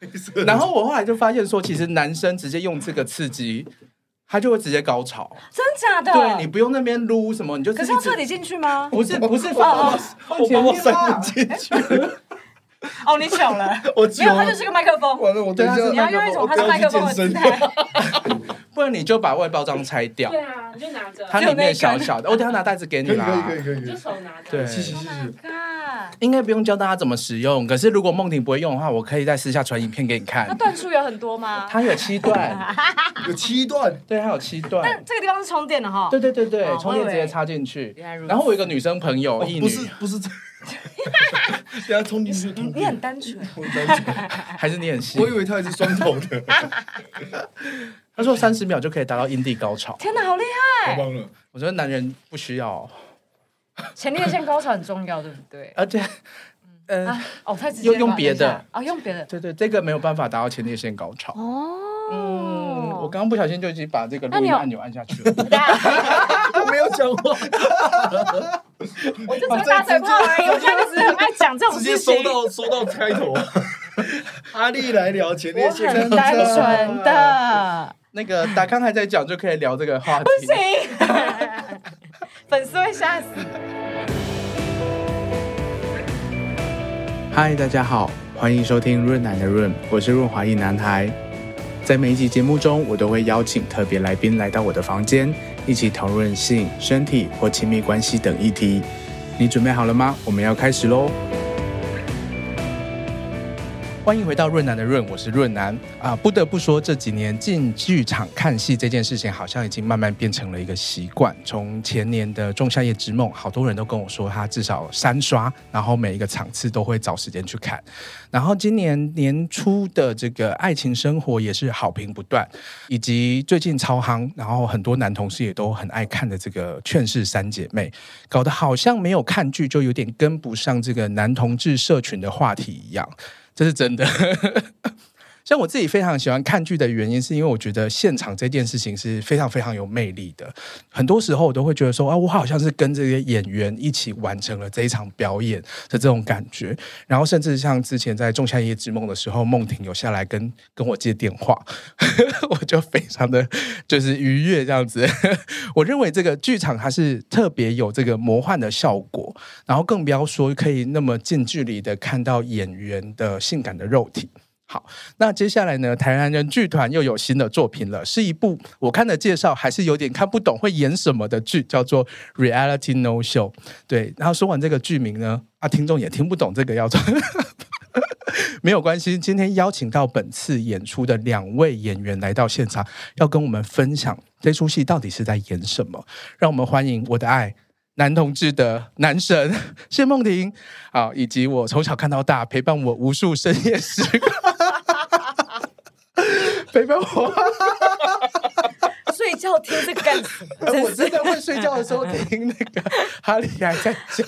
然后我后来就发现说，其实男生直接用这个刺激，他就会直接高潮。真假的？对，你不用那边撸什么，你就可是要彻底进去吗？不是不是，哦哦，我把我塞不进去。哦，你小了，我没有，它就是个麦克风。完了，我等一下你要用一种它是麦克风的姿态，不然你就把外包装拆掉。对啊，你就拿着。它里面小小的，我等下拿袋子给你啦。可以可以可以，你就手拿着。对，谢谢谢谢。应该不用教大家怎么使用，可是如果梦婷不会用的话，我可以在私下传影片给你看。那段数有很多吗？它有七段，有七段，对，它有七段。但这个地方是充电的哈。对对对对，充电直接插进去。然后我有一个女生朋友，一女，不是不是这，等下充进去。你很单纯，还是你很细？我以为它也是双头的。他说三十秒就可以达到阴蒂高潮。天哪，好厉害！太棒了！我觉得男人不需要。前列腺高潮很重要，对不对？而且，嗯，哦，太直接用用别的啊，用别的。对对，这个没有办法达到前列腺高潮。哦，嗯，我刚刚不小心就已经把这个录音按钮按下去了。我没有讲话，我就只是打嘴炮而已。我现在只是很爱讲这种事情。直接收到收到开头，阿丽来聊前列腺，很单纯的。那个达康还在讲，就可以聊这个话题。不行，粉丝会吓死。嗨，大家好，欢迎收听润男的润，我是润滑一男孩。在每一集节目中，我都会邀请特别来宾来到我的房间，一起讨论性、身体或亲密关系等议题。你准备好了吗？我们要开始喽！欢迎回到润南的润，我是润南啊！不得不说，这几年进剧场看戏这件事情，好像已经慢慢变成了一个习惯。从前年的《仲夏夜之梦》，好多人都跟我说，他至少三刷，然后每一个场次都会找时间去看。然后今年年初的这个《爱情生活》也是好评不断，以及最近超夯，然后很多男同事也都很爱看的这个《劝世三姐妹》，搞得好像没有看剧就有点跟不上这个男同志社群的话题一样。这是真的，像我自己非常喜欢看剧的原因，是因为我觉得现场这件事情是非常非常有魅力的。很多时候我都会觉得说，啊，我好像是跟这些演员一起完成了这一场表演的这种感觉。然后甚至像之前在《仲夏夜之梦》的时候，梦婷有下来跟跟我接电话，我就非常的就是愉悦这样子。我认为这个剧场它是特别有这个魔幻的效果，然后更不要说可以那么近距离的看到演员的性感的肉体。好，那接下来呢？台南人剧团又有新的作品了，是一部我看的介绍还是有点看不懂会演什么的剧，叫做《Reality No Show》。对，然后说完这个剧名呢，啊，听众也听不懂这个要做 没有关系。今天邀请到本次演出的两位演员来到现场，要跟我们分享这出戏到底是在演什么。让我们欢迎我的爱。男同志的男神谢梦婷，好，以及我从小看到大，陪伴我无数深夜时刻，陪伴我。睡觉听这个干什么？我真的会睡觉的时候听那个哈利还在讲，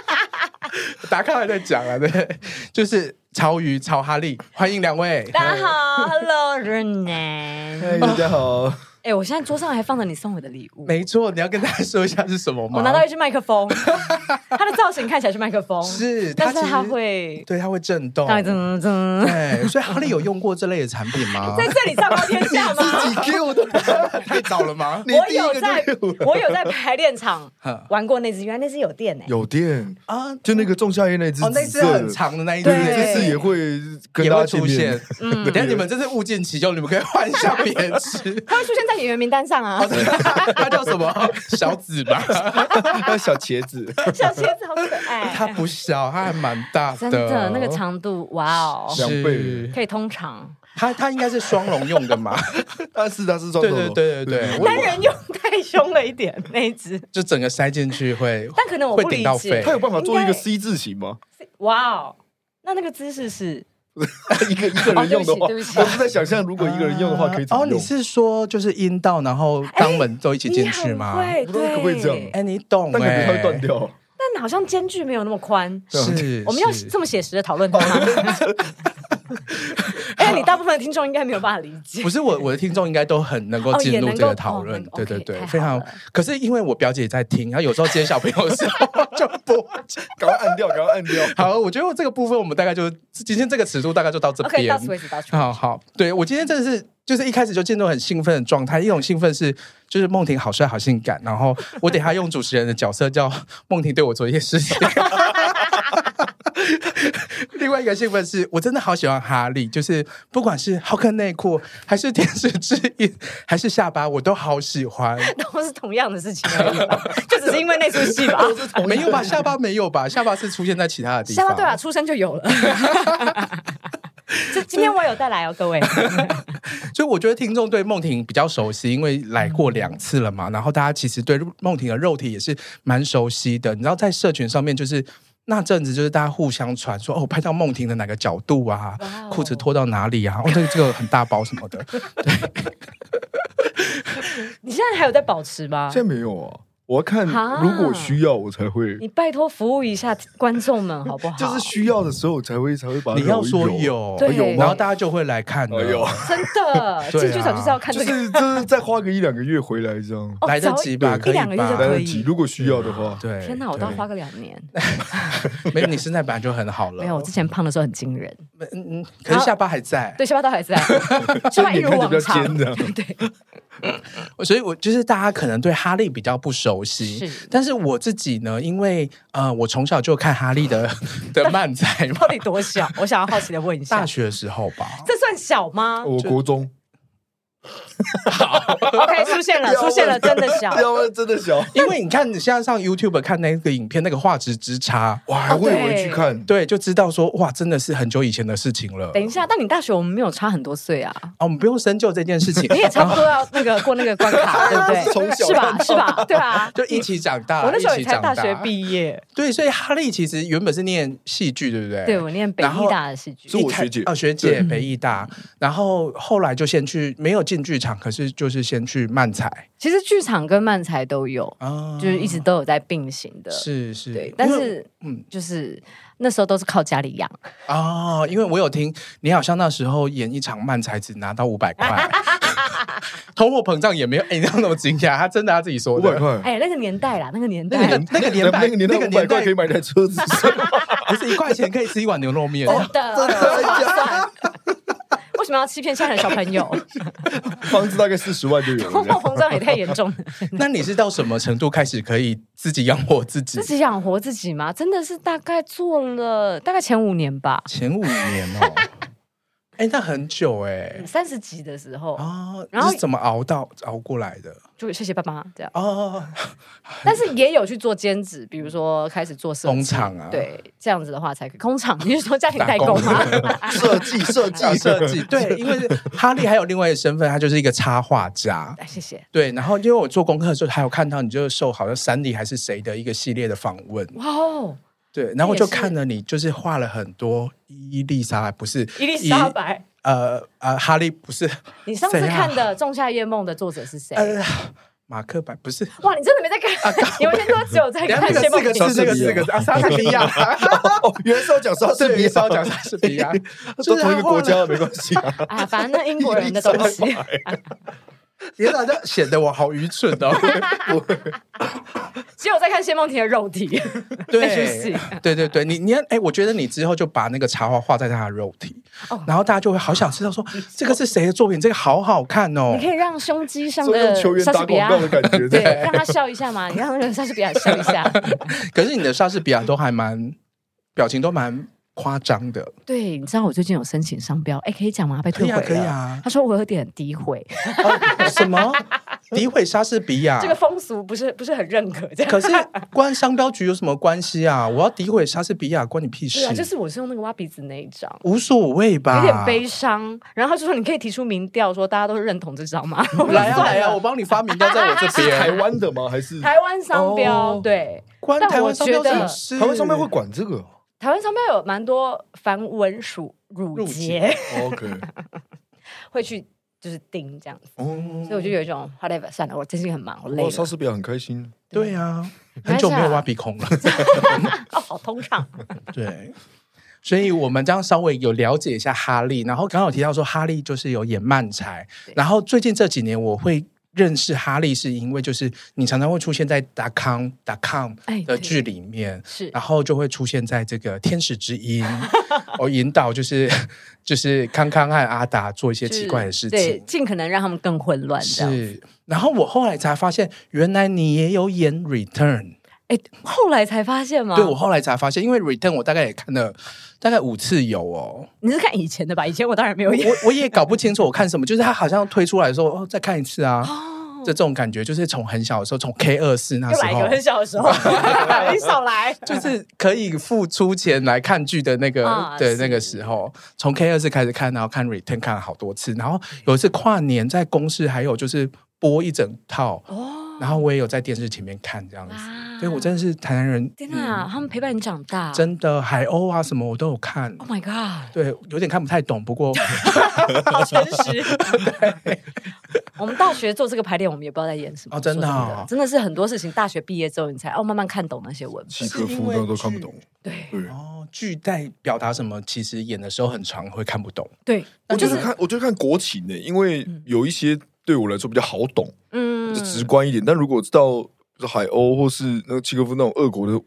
达康还在讲啊，对，就是超鱼超哈利，欢迎两位，大家好，Hello，润男，嗨，大家好。哎、欸，我现在桌上还放着你送我的礼物。没错，你要跟大家说一下是什么吗？我拿到一支麦克风，它的造型看起来是麦克风，是，但是它会，对，它会震动，它会震震。对，所以哈利有用过这类的产品吗？在这里昭告天下吗？自己 Q 的，太早了吗？我有在，我有在排练场玩过那只，原来那支有电诶，有电啊，就那个仲夏夜那只，哦，那支很长的那一支，这次也会也会出现。嗯，等下你们这是物尽其用，你们可以换一下别支。它会出现在演员名单上啊，他叫什么？小紫吧，叫小茄子。小茄子好可爱。它不小，它还蛮大的。真的，那个长度，哇哦，两倍，可以通常。它它应该是双龙用的嘛？啊是它是双龙。对对对对对。单人用太凶了一点，那一只就整个塞进去会，但可能我不理解，它有办法做一个 C 字形吗？哇哦，那那个姿势是？一个一个人用的话，我是在想象，如果一个人用的话，可以怎么用？哦，你是说就是阴道，然后肛门都一起进去吗？对，可不可以这样？哎，你懂？但可能它会断掉。但好像间距没有那么宽。是，我们要这么写实的讨论？哎，你大部分的听众应该没有办法理解。不是我，我的听众应该都很能够进入这个讨论。对对对，非常。可是因为我表姐在听，然后有时候接小朋友的时候就不，赶快按掉，赶快按掉。好，我觉得这个部分我们大概就今天这个尺度大概就到这边。好好，对我今天真的是就是一开始就进入很兴奋的状态，一种兴奋是就是梦婷好帅好性感，然后我等下用主持人的角色叫梦婷对我做一些事情。另外一个兴奋是我真的好喜欢哈利，就是不管是浩克内裤，还是天使之翼，还是下巴，我都好喜欢。都是同样的事情而已，就只是因为那出戏吧？没有吧？下巴没有吧？下巴是出现在其他的地方。下巴对啊，出生就有了。就 今天我有带来哦，各位。所以我觉得听众对梦婷比较熟悉，因为来过两次了嘛。然后大家其实对梦婷的肉体也是蛮熟悉的。你知道，在社群上面就是。那阵子就是大家互相传说哦，拍到梦婷的哪个角度啊，裤子脱到哪里啊？哦，这个这个很大包什么的。对，你现在还有在保持吗？现在没有啊。我要看，如果需要我才会。你拜托服务一下观众们好不好？就是需要的时候才会才会把。你要说有，有，然后大家就会来看。有，真的 进剧场就是要看这个。就是就是再花个一两个月回来这样。来得及吧？一两个月就可以。如果需要的话，对。天哪，我都要花个两年。没有，你身材本来就很好了。没有，我之前胖的时候很惊人。嗯嗯，可是下巴还在。对，下巴都还在。下巴一如往常。对。所以，我就是大家可能对哈利比较不熟悉，是。但是我自己呢，因为呃，我从小就看哈利的 的漫才，到底多小？我想要好奇的问一下，大学的时候吧，这算小吗？我国中。好，OK，出现了，出现了，真的小，真的小。因为你看，你现在上 YouTube 看那个影片，那个画质之差，我还会回去看，对，就知道说，哇，真的是很久以前的事情了。等一下，但你大学我们没有差很多岁啊，我们不用深究这件事情。你也差不多要那个过那个关卡，对不对？从小是吧？是吧？对啊，就一起长大。我那时候也才大学毕业，对，所以哈利其实原本是念戏剧，对不对？对，我念北艺大的戏剧，是我学姐哦，学姐北艺大，然后后来就先去没有进剧场，可是就是。先去漫才，其实剧场跟漫才都有，啊、就是一直都有在并行的，是是，对。但是，嗯，就是那时候都是靠家里养啊。因为我有听你好像那时候演一场漫才只拿到五百块，通货膨胀也没有哎，你那么惊讶？他真的他自己说的五百块。哎，那个年代啦，那个年代，那个那个年代，那个年代可以买台车子，不是一块钱可以吃一碗牛肉面？真的，真的。为什么要欺骗现在的小朋友？房子大概四十万就有了，通货膨胀也太严重了。那你是到什么程度开始可以自己养活自己？自己养活自己吗？真的是大概做了大概前五年吧。前五年哦。哎，那很久哎，三十几的时候啊，然后怎么熬到熬过来的？就谢谢爸妈这样哦。但是也有去做兼职，比如说开始做设计工厂啊，对，这样子的话才可以。工厂，你是说家庭代工吗？设计设计设计，对，因为哈利还有另外一个身份，他就是一个插画家。谢谢。对，然后因为我做功课的时候，还有看到你就是受好像珊迪还是谁的一个系列的访问。哇哦。对，然后就看了你，就是画了很多伊丽莎白，不是伊丽莎白，呃呃，哈利不是。你上次看的《仲夏夜梦》的作者是谁？呃，马克白不是。哇，你真的没在看？你完全都只有在看。四个字，四个四个字啊，莎士比亚。原来是要讲莎士比亚，讲莎士比亚，都同一个国家，没关系 啊。反正那英国人的东西。别老这显得我好愚蠢哦！只有在看谢梦婷的肉体，对，对对对，你你哎，我觉得你之后就把那个插画画在他的肉体，然后大家就会好想知道说这个是谁的作品，这个好好看哦！你可以让胸肌上的莎士比亚的感觉，对，让他笑一下嘛，你让那个莎士比亚笑一下。可是你的莎士比亚都还蛮表情都蛮。夸张的，对，你知道我最近有申请商标，哎，可以讲吗？被退回了。可以啊。他说我有点诋毁，什么 诋毁莎士比亚？这个风俗不是不是很认可。可是关商标局有什么关系啊？我要诋毁莎士比亚，关你屁事？对啊，就是我是用那个挖鼻子那一张，无所谓吧？有点悲伤。然后他就说你可以提出民调，说大家都认同这张吗？来啊来啊，我帮你发民调，在我这边。台湾的吗？还是台湾商标？对，关台湾商标是台湾商标会管这个？台湾商标有蛮多繁文縟縟节，OK，会去就是盯这样子，所以我就有一种 whatever，算了，我最近很忙，我累了。莎士比亚很开心，对呀，很久没有挖鼻孔了，哦，好通畅。对，所以我们这样稍微有了解一下哈利，然后刚刚有提到说哈利就是有演漫才，然后最近这几年我会。认识哈利是因为就是你常常会出现在达康达康的剧里面，是，然后就会出现在这个天使之音，我引导就是 就是康康和阿达做一些奇怪的事情，对，尽可能让他们更混乱。是，然后我后来才发现，原来你也有演 Return，哎，后来才发现吗？对，我后来才发现，因为 Return 我大概也看了。大概五次有哦，你是看以前的吧？以前我当然没有演，我 我也搞不清楚我看什么，就是他好像推出来的时候，哦，再看一次啊，哦、这种感觉就是从很小的时候，从 K 二四那时候，很小的时候，你少来，就是可以付出钱来看剧的那个的、哦、那个时候，从 K 二四开始看，然后看 Return 看了好多次，然后有一次跨年在公视还有就是播一整套哦。然后我也有在电视前面看这样子，所以我真的是台南人。天哪，他们陪伴你长大，真的海鸥啊什么我都有看。Oh my god！对，有点看不太懂，不过 好诚实。对，我们大学做这个排练，我们也不知道在演什么。哦，真的，真的是很多事情，大学毕业之后你才哦慢慢看懂那些文。契诃夫都都看不懂。对对哦，剧在表达什么？其实演的时候很长，会看不懂。对，我就是看，我就看国情的，因为有一些。对我来说比较好懂，嗯，就直观一点。但如果知道海鸥或是那个契诃夫那种俄国的，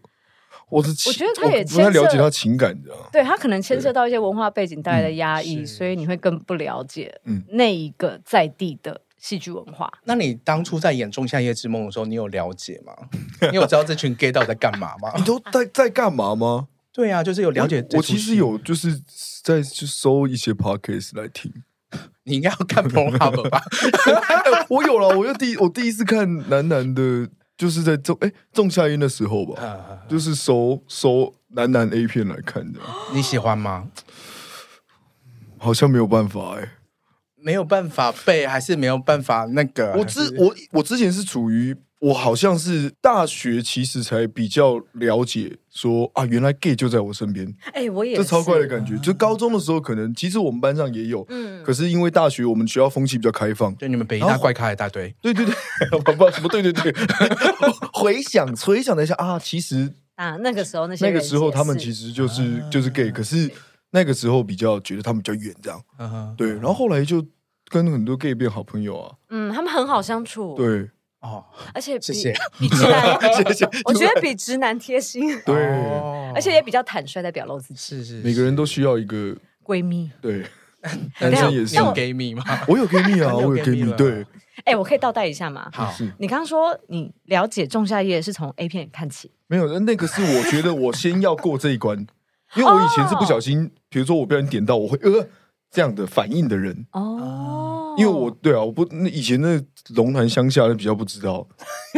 我是我觉得他也不太了解他情感的，对他可能牵涉到一些文化背景带来的压抑，嗯、所以你会更不了解嗯那一个在地的戏剧文化。那你当初在演《仲夏夜之梦》的时候，你有了解吗？你有知道这群 gay 到底在干嘛吗？你都在在干嘛吗？对啊，就是有了解我。我其实有就是在去搜一些 podcast 来听。你应该要看 Pornhub 吧？我有了，我就第我第一次看男男的，就是在仲哎仲夏夜的时候吧，就是搜搜男男 A 片来看的。你喜欢吗？好像没有办法哎、欸，没有办法背，还是没有办法那个？我之我我之前是处于。我好像是大学，其实才比较了解说啊，原来 gay 就在我身边。哎、欸，我也这超怪的感觉。就高中的时候，可能其实我们班上也有，嗯，可是因为大学我们学校风气比较开放，就你们北大怪咖一大堆。对对对，不不什么对对对。回想回想了一下啊，其实啊那个时候那些那个时候他们其实就是、啊、就是 gay，可是那个时候比较觉得他们比较远这样。啊、对，然后后来就跟很多 gay 变好朋友啊。嗯，他们很好相处。对。哦，而且比谢谢 比直男，谢谢我觉得比直男贴心。对，而且也比较坦率，在表露自己。是是，每个人都需要一个闺蜜。对，男生也是有 gay 蜜吗？我有 gay 蜜啊，我有 gay 蜜。对，哎，我可以倒带一下吗？好，你刚刚说你了解《仲夏夜》是从 A 片看起，没有，那个是我觉得我先要过这一关，因为我以前是不小心，比如说我被人点到，我会呃这样的反应的人。哦。因为我对啊，我不那以前那龙潭乡下的比较不知道。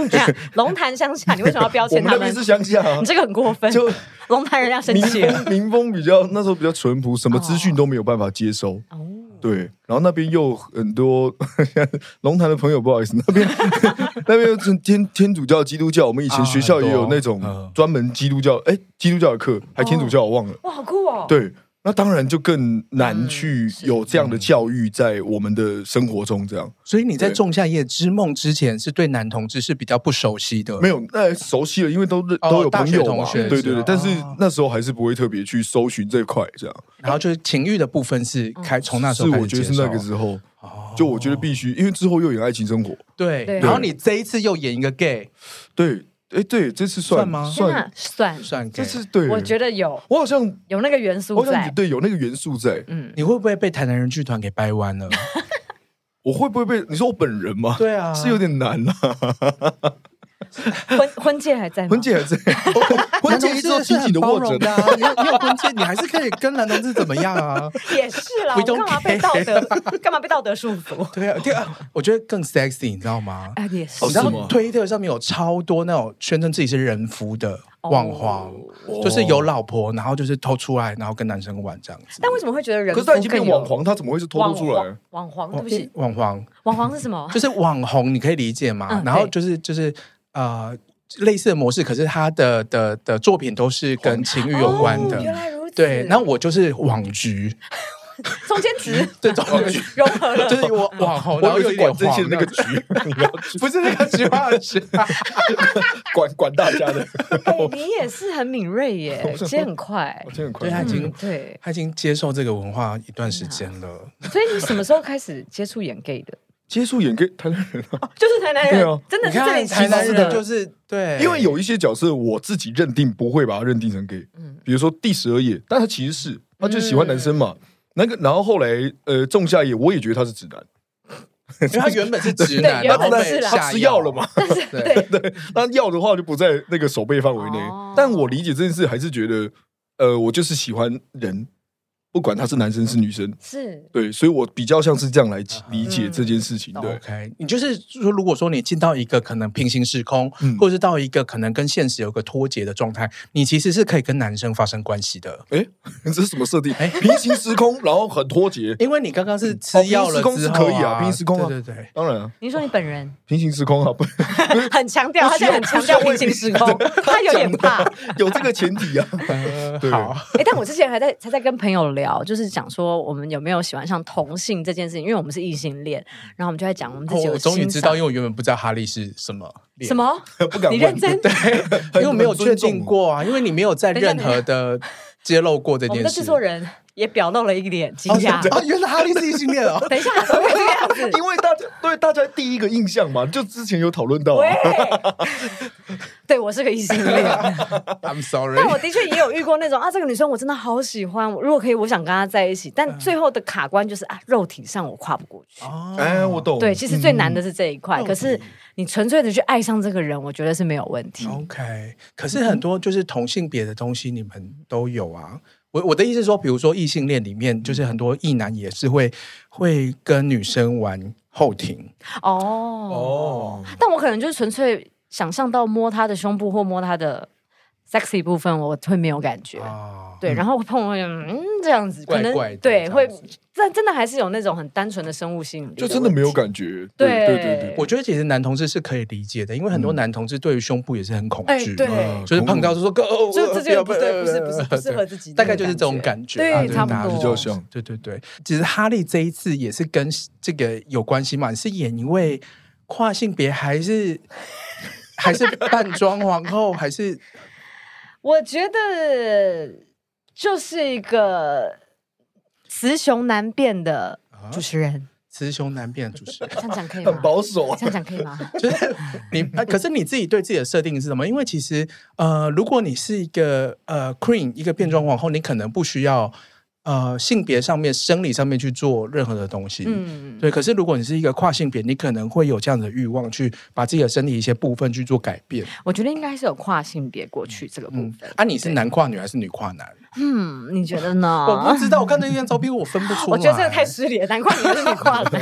龙潭乡下，你为什么要标签他们？我们那边是乡下，你这个很过分。就龙潭人家生气。民风比较那时候比较淳朴，什么资讯都没有办法接收。哦。对，然后那边又很多 龙潭的朋友，不好意思，那边 那边又是天天主教、基督教。我们以前学校也有那种专门基督教，哎，基督教的课，还天主教，我忘了。哇，好酷哦。对。那当然就更难去有这样的教育在我们的生活中，这样。所以你在《仲夏夜之梦》之前是对男同志是比较不熟悉的？没有，那熟悉了，因为都认都有朋友嘛。对对对，但是那时候还是不会特别去搜寻这块，这样。然后就是情欲的部分是开从那时候，是我觉得是那个时候，就我觉得必须，因为之后又演爱情生活，对，然后你这一次又演一个 gay，对。哎，对，这次算吗？算算算，这次对，我觉得有，我好像有那个元素在，对，有那个元素在。嗯，你会不会被台南人剧团给掰弯了？我会不会被？你说我本人吗？对啊，是有点难啊。婚婚戒还在吗？婚戒还在，婚戒一直紧紧的握着的。你有你有婚戒，你还是可以跟男同志怎么样啊？也是啦，我干嘛被道德？干嘛被道德束缚？对啊，第二，我觉得更 sexy，你知道吗？哎，也是。然后推特上面有超多那种宣称自己是人夫的网黄，就是有老婆，然后就是偷出来，然后跟男生玩这样子。但为什么会觉得人？可是他已经变网黄，他怎么会是偷偷出来？网黄，对不起，网黄，网黄是什么？就是网红，你可以理解吗？然后就是就是。呃，类似的模式，可是他的的的作品都是跟情欲有关的。哦、原来如此。对，然后我就是网局，中间值对中间值融合了，就是我网红，然后有点这些那个局，不是那个菊花的菊，管管大家的。你也是很敏锐耶，接很快，接很快。对，他已经对，他已经接受这个文化一段时间了。所以你什么时候开始接触演 gay 的？接触演 gay 台南人啊，就是台南人，啊。真的是这里台南人，就是对。因为有一些角色，我自己认定不会把它认定成 gay，嗯，比如说第十二页，但他其实是，他就喜欢男生嘛。那个，然后后来，呃，仲夏夜，我也觉得他是直男，因为他原本是直男，原本是他吃药。了嘛，对。对，那药的话就不在那个守备范围内。但我理解这件事，还是觉得，呃，我就是喜欢人。不管他是男生是女生，是对，所以我比较像是这样来理解这件事情。对，OK，你就是说，如果说你进到一个可能平行时空，或者是到一个可能跟现实有个脱节的状态，你其实是可以跟男生发生关系的。哎，这是什么设定？哎，平行时空，然后很脱节，因为你刚刚是吃药了之后，可以啊，平行时空，对对对，当然啊。你说你本人平行时空啊，不，很强调，他现在很强调平行时空，他有点怕，有这个前提啊。好，哎，但我之前还在还在跟朋友聊，就是讲说。我们有没有喜欢上同性这件事情？因为我们是异性恋，然后我们就在讲我们自己。我终于知道，因为我原本不知道哈利是什么什么，不敢。你认真对，因为我没有确定过啊，因为你没有在任何的揭露过这件事。我们的制作人也表露了一脸惊讶啊！原来哈利是异性恋啊。等一下，怎么会这样子？因为大家对大家第一个印象嘛，就之前有讨论到。对，我是个异性恋，I'm sorry。但我的确也有遇过那种啊，这个女生我真的好喜欢，如果可以，我想跟她在一起。但最后的卡关就是啊，肉体上我跨不过去。哎，我懂。对，其实最难的是这一块。可是你纯粹的去爱上这个人，我觉得是没有问题。OK，可是很多就是同性别的东西，你们都有啊。我我的意思是说，比如说异性恋里面，就是很多异男也是会会跟女生玩后庭。哦哦，但我可能就是纯粹。想象到摸她的胸部或摸她的 sexy 部分，我会没有感觉。对，然后碰会嗯这样子，可能对会，但真的还是有那种很单纯的生物性，就真的没有感觉。对对对，我觉得其实男同志是可以理解的，因为很多男同志对于胸部也是很恐惧，对，就是碰到就说哦，就这就不对，不是不是不适合自己，大概就是这种感觉，对，差不多，比较像。对对对，其实哈利这一次也是跟这个有关系嘛，你是演一位跨性别还是？还是扮装皇后，还是我觉得就是一个雌雄难辨的主持人，雌雄难辨的主持人，这样讲可以吗？很保守啊，这样讲可以吗？就是你，可是你自己对自己的设定是什么？因为其实呃，如果你是一个呃 queen，一个变装皇后，你可能不需要。呃，性别上面、生理上面去做任何的东西，嗯，对。可是如果你是一个跨性别，你可能会有这样的欲望，去把自己的身体一些部分去做改变。我觉得应该是有跨性别过去这个部分。嗯、啊，你是男跨女还是女跨男？嗯，你觉得呢？我不知道，我看那张照片，我分不出来。我觉得这个太失礼了，男跨女还是女跨男？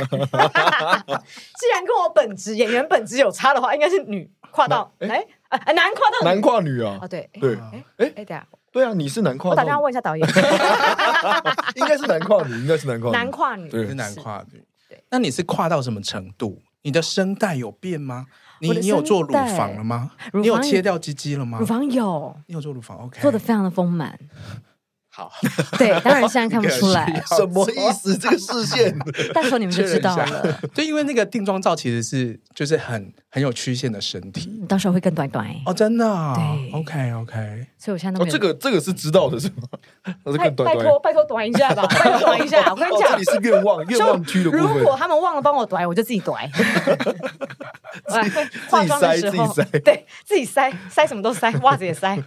既然跟我本职演员本职有差的话，应该是女跨到哎哎男跨到男跨女啊？哦，对对，哎哎哎，等下。对啊，你是男跨女。我打电话问一下导演，应该是男跨女，应该是男跨女。男跨女，对，是男跨女。对，那你是跨到什么程度？你的声带有变吗？你你有做乳房了吗？你有切掉鸡鸡了吗？乳房有，你有做乳房？OK，做的非常的丰满。好，对，当然现在看不出来，什么意思？这个视线，到时候你们就知道了。对，因为那个定妆照其实是就是很很有曲线的身体，你到时候会更短短哦，真的。对，OK OK。所以我现在哦，这个这个是知道的是吗？拜拜托拜托短一下吧，拜托短一下。我跟你讲，这里是愿望愿望区的部分。如果他们忘了帮我短，我就自己短。化妆的时候，对，自己塞塞什么都塞，袜子也塞。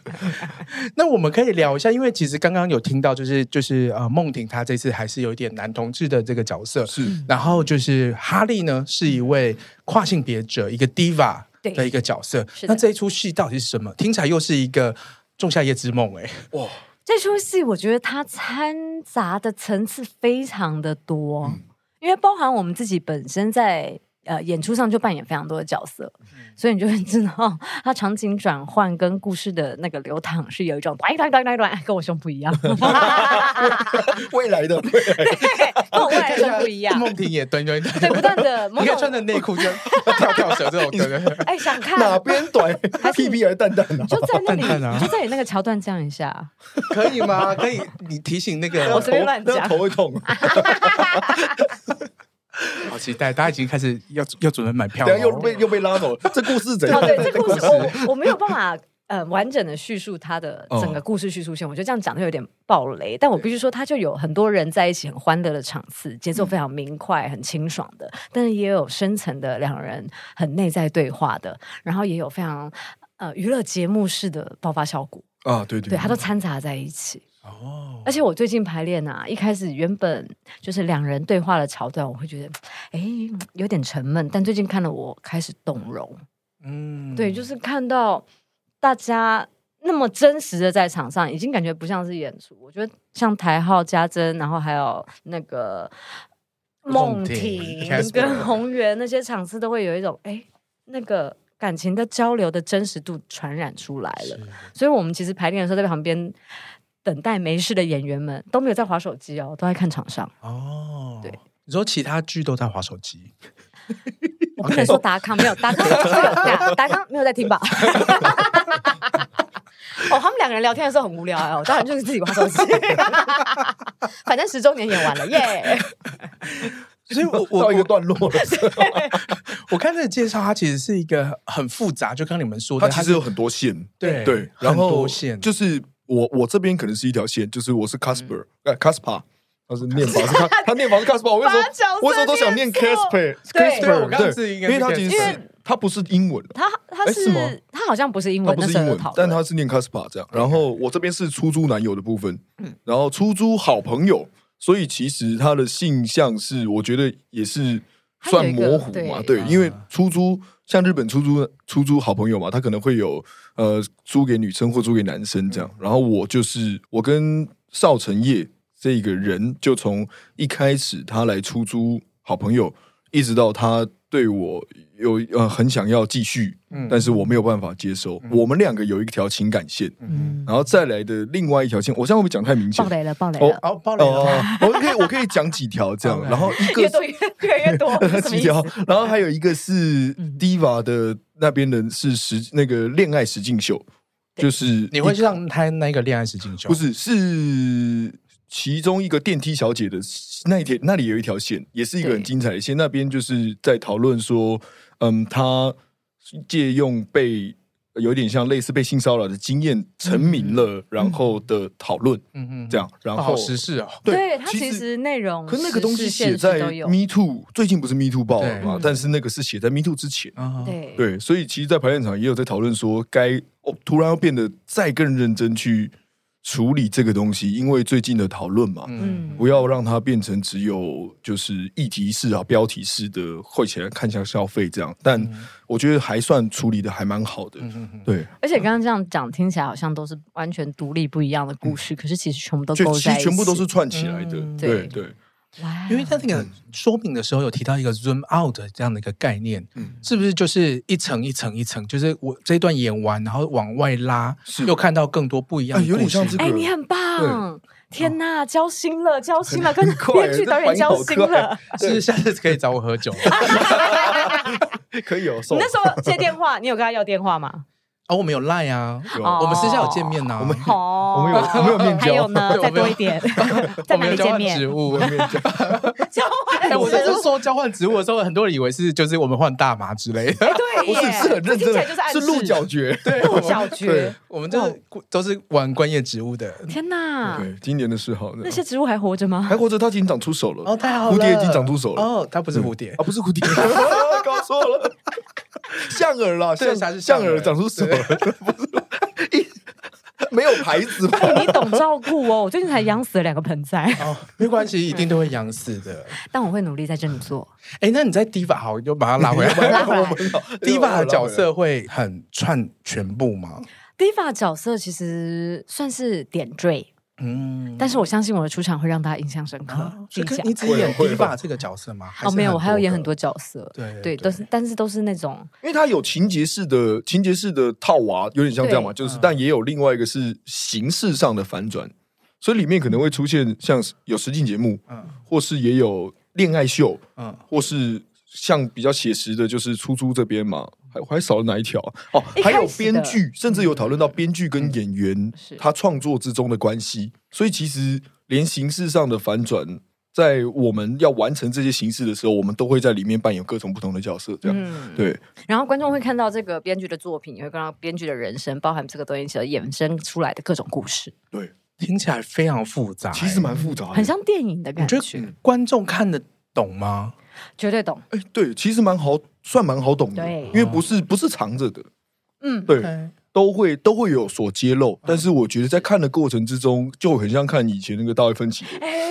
那我们可以聊一下，因为其实刚刚有。有听到就是就是呃，梦婷她这次还是有一点男同志的这个角色，是。然后就是哈利呢，是一位跨性别者，一个 diva 的一个角色。那这一出戏到底是什么？听起来又是一个仲夏夜之梦哎，哇！这出戏我觉得它掺杂的层次非常的多，嗯、因为包含我们自己本身在呃演出上就扮演非常多的角色，所以你就会知道他场景转换跟故事的那个流淌是有一种短短短短短，跟我胸不一样。未来的 未来的对，跟我未来的胸不一样。梦婷也短短短，对，不断的，你可以穿着内裤就跳跳蛇这种，对对对。哎，想看哪边短？屁屁还是蛋蛋啊？就在那里，就在你那个桥段这样一下，可以吗？可以，你提醒那个我随便乱讲，头会痛。好期待，大家已经开始要要准备买票，等下又被又被拉走了。这故事怎样？对，这故事我我没有办法呃完整的叙述它的整个故事叙述线，我觉得这样讲的有点暴雷。但我必须说，它就有很多人在一起很欢乐的场次，节奏非常明快、很清爽的，但是也有深层的两人很内在对话的，然后也有非常呃娱乐节目式的爆发效果啊，对对，对，它都掺杂在一起。哦，而且我最近排练啊，一开始原本就是两人对话的桥段，我会觉得哎有点沉闷，但最近看了我开始动容，嗯，对，就是看到大家那么真实的在场上，已经感觉不像是演出。我觉得像台浩、家珍，然后还有那个梦婷跟宏源那些场次，都会有一种哎那个感情的交流的真实度传染出来了。所以我们其实排练的时候在旁边。等待没事的演员们都没有在划手机哦，都在看场上。哦，对，你说其他剧都在划手机，我不能说达康没有，达康有，达康没有在听吧？哦，他们两个人聊天的时候很无聊哦，当然就是自己滑手机。反正十周年演完了耶，所以我我到一个段落了。我看这个介绍，它其实是一个很复杂，就刚你们说的，它其实有很多线，对对，然后多线就是。我我这边可能是一条线，就是我是 Casper，哎 Casper，他是念法是他，他念法是 Casper，我为什么我为什么都想念 Casper，Casper，对，因为他其实是他不是英文，他他是他好像不是英文，不是英文，但他是念 Casper 这样。然后我这边是出租男友的部分，然后出租好朋友，所以其实他的性向是我觉得也是算模糊嘛，对，因为出租。像日本出租出租好朋友嘛，他可能会有呃租给女生或租给男生这样。然后我就是我跟邵成业这个人，就从一开始他来出租好朋友，一直到他对我有呃很想要继续，但是我没有办法接受。我们两个有一条情感线，嗯然后再来的另外一条线，我这样会不会讲太明显？爆雷了，爆雷了，哦，爆雷了。我可以我可以讲几条这样，然后一个越多越越越多 几条，然后还有一个是 Diva 的那边的是实那个恋爱实境秀，就是你会去让他那个恋爱实境秀？不是，是其中一个电梯小姐的那一天，那里有一条线，也是一个很精彩的线。那边就是在讨论说。嗯，他借用被有点像类似被性骚扰的经验成名了，然后的讨论，嗯嗯，这样，然后时事啊，对，他其实内容，可那个东西写在 Me Too，最近不是 Me Too 爆了嘛？但是那个是写在 Me Too 之前，对对，所以其实，在排练场也有在讨论说，该哦，突然要变得再更认真去。处理这个东西，因为最近的讨论嘛，嗯，不要让它变成只有就是议题式啊、标题式的，会起来看向消费这样。但我觉得还算处理的还蛮好的，嗯、对。而且刚刚这样讲，听起来好像都是完全独立不一样的故事，嗯、可是其实全部都在一起，其实全部都是串起来的，嗯、对。对。因为在那个说明的时候有提到一个 zoom out 这样的一个概念，嗯，是不是就是一层一层一层，就是我这一段演完，然后往外拉，又看到更多不一样的，有点像这个。哎，你很棒！天哪，交心了，交心了，跟编剧导演交心了，是下次可以找我喝酒，可以哦。你那时候接电话，你有跟他要电话吗？哦，我们有赖啊，我们私下有见面呐，我们我们有我们有面交，还有呢，再多一点，在哪里见面？植物，交换。我就 是说交换植物的时候，很多人以为是就是我们换大麻之类的，对，不是是很认真的，是鹿角蕨，对，鹿角蕨，我们就是都是玩观叶植物的。天哪，对，今年的嗜好，那些植物还活着吗？还活着，它已经长出手了。哦，太好了，蝴蝶已经长出手了。哦，它不是蝴蝶，啊，不是蝴蝶，搞错了。象耳啦，象象耳长出手了，不是一没有牌子吗？你懂照顾哦，我最近才养死了两个盆栽。哦，没关系，一定都会养死的。但我会努力在这里做。哎，那你在 Diva 好，就把它拉回来。拉回来。Diva 的角色会很串全部吗？Diva 角色其实算是点缀。嗯，但是我相信我的出场会让大家印象深刻。你只演 Diva 这个角色吗？哦，没有，我还要演很多角色。对对，都是，但是都是那种，因为他有情节式的情节式的套娃，有点像这样嘛，就是，但也有另外一个是形式上的反转，所以里面可能会出现像有实境节目，嗯，或是也有恋爱秀，嗯，或是像比较写实的，就是出租这边嘛。还还少了哪一条啊？哦，还有编剧，甚至有讨论到编剧跟演员他创作之中的关系。所以其实连形式上的反转，在我们要完成这些形式的时候，我们都会在里面扮演各种不同的角色。这样对。然后观众会看到这个编剧的作品，也会看到编剧的人生，包含这个东西所衍生出来的各种故事。对，听起来非常复杂，其实蛮复杂，很像电影的感觉。观众看得懂吗？绝对懂。哎，对，其实蛮好。算蛮好懂的，因为不是不是藏着的，嗯，对，都会都会有所揭露。但是我觉得在看的过程之中，就很像看以前那个大卫芬奇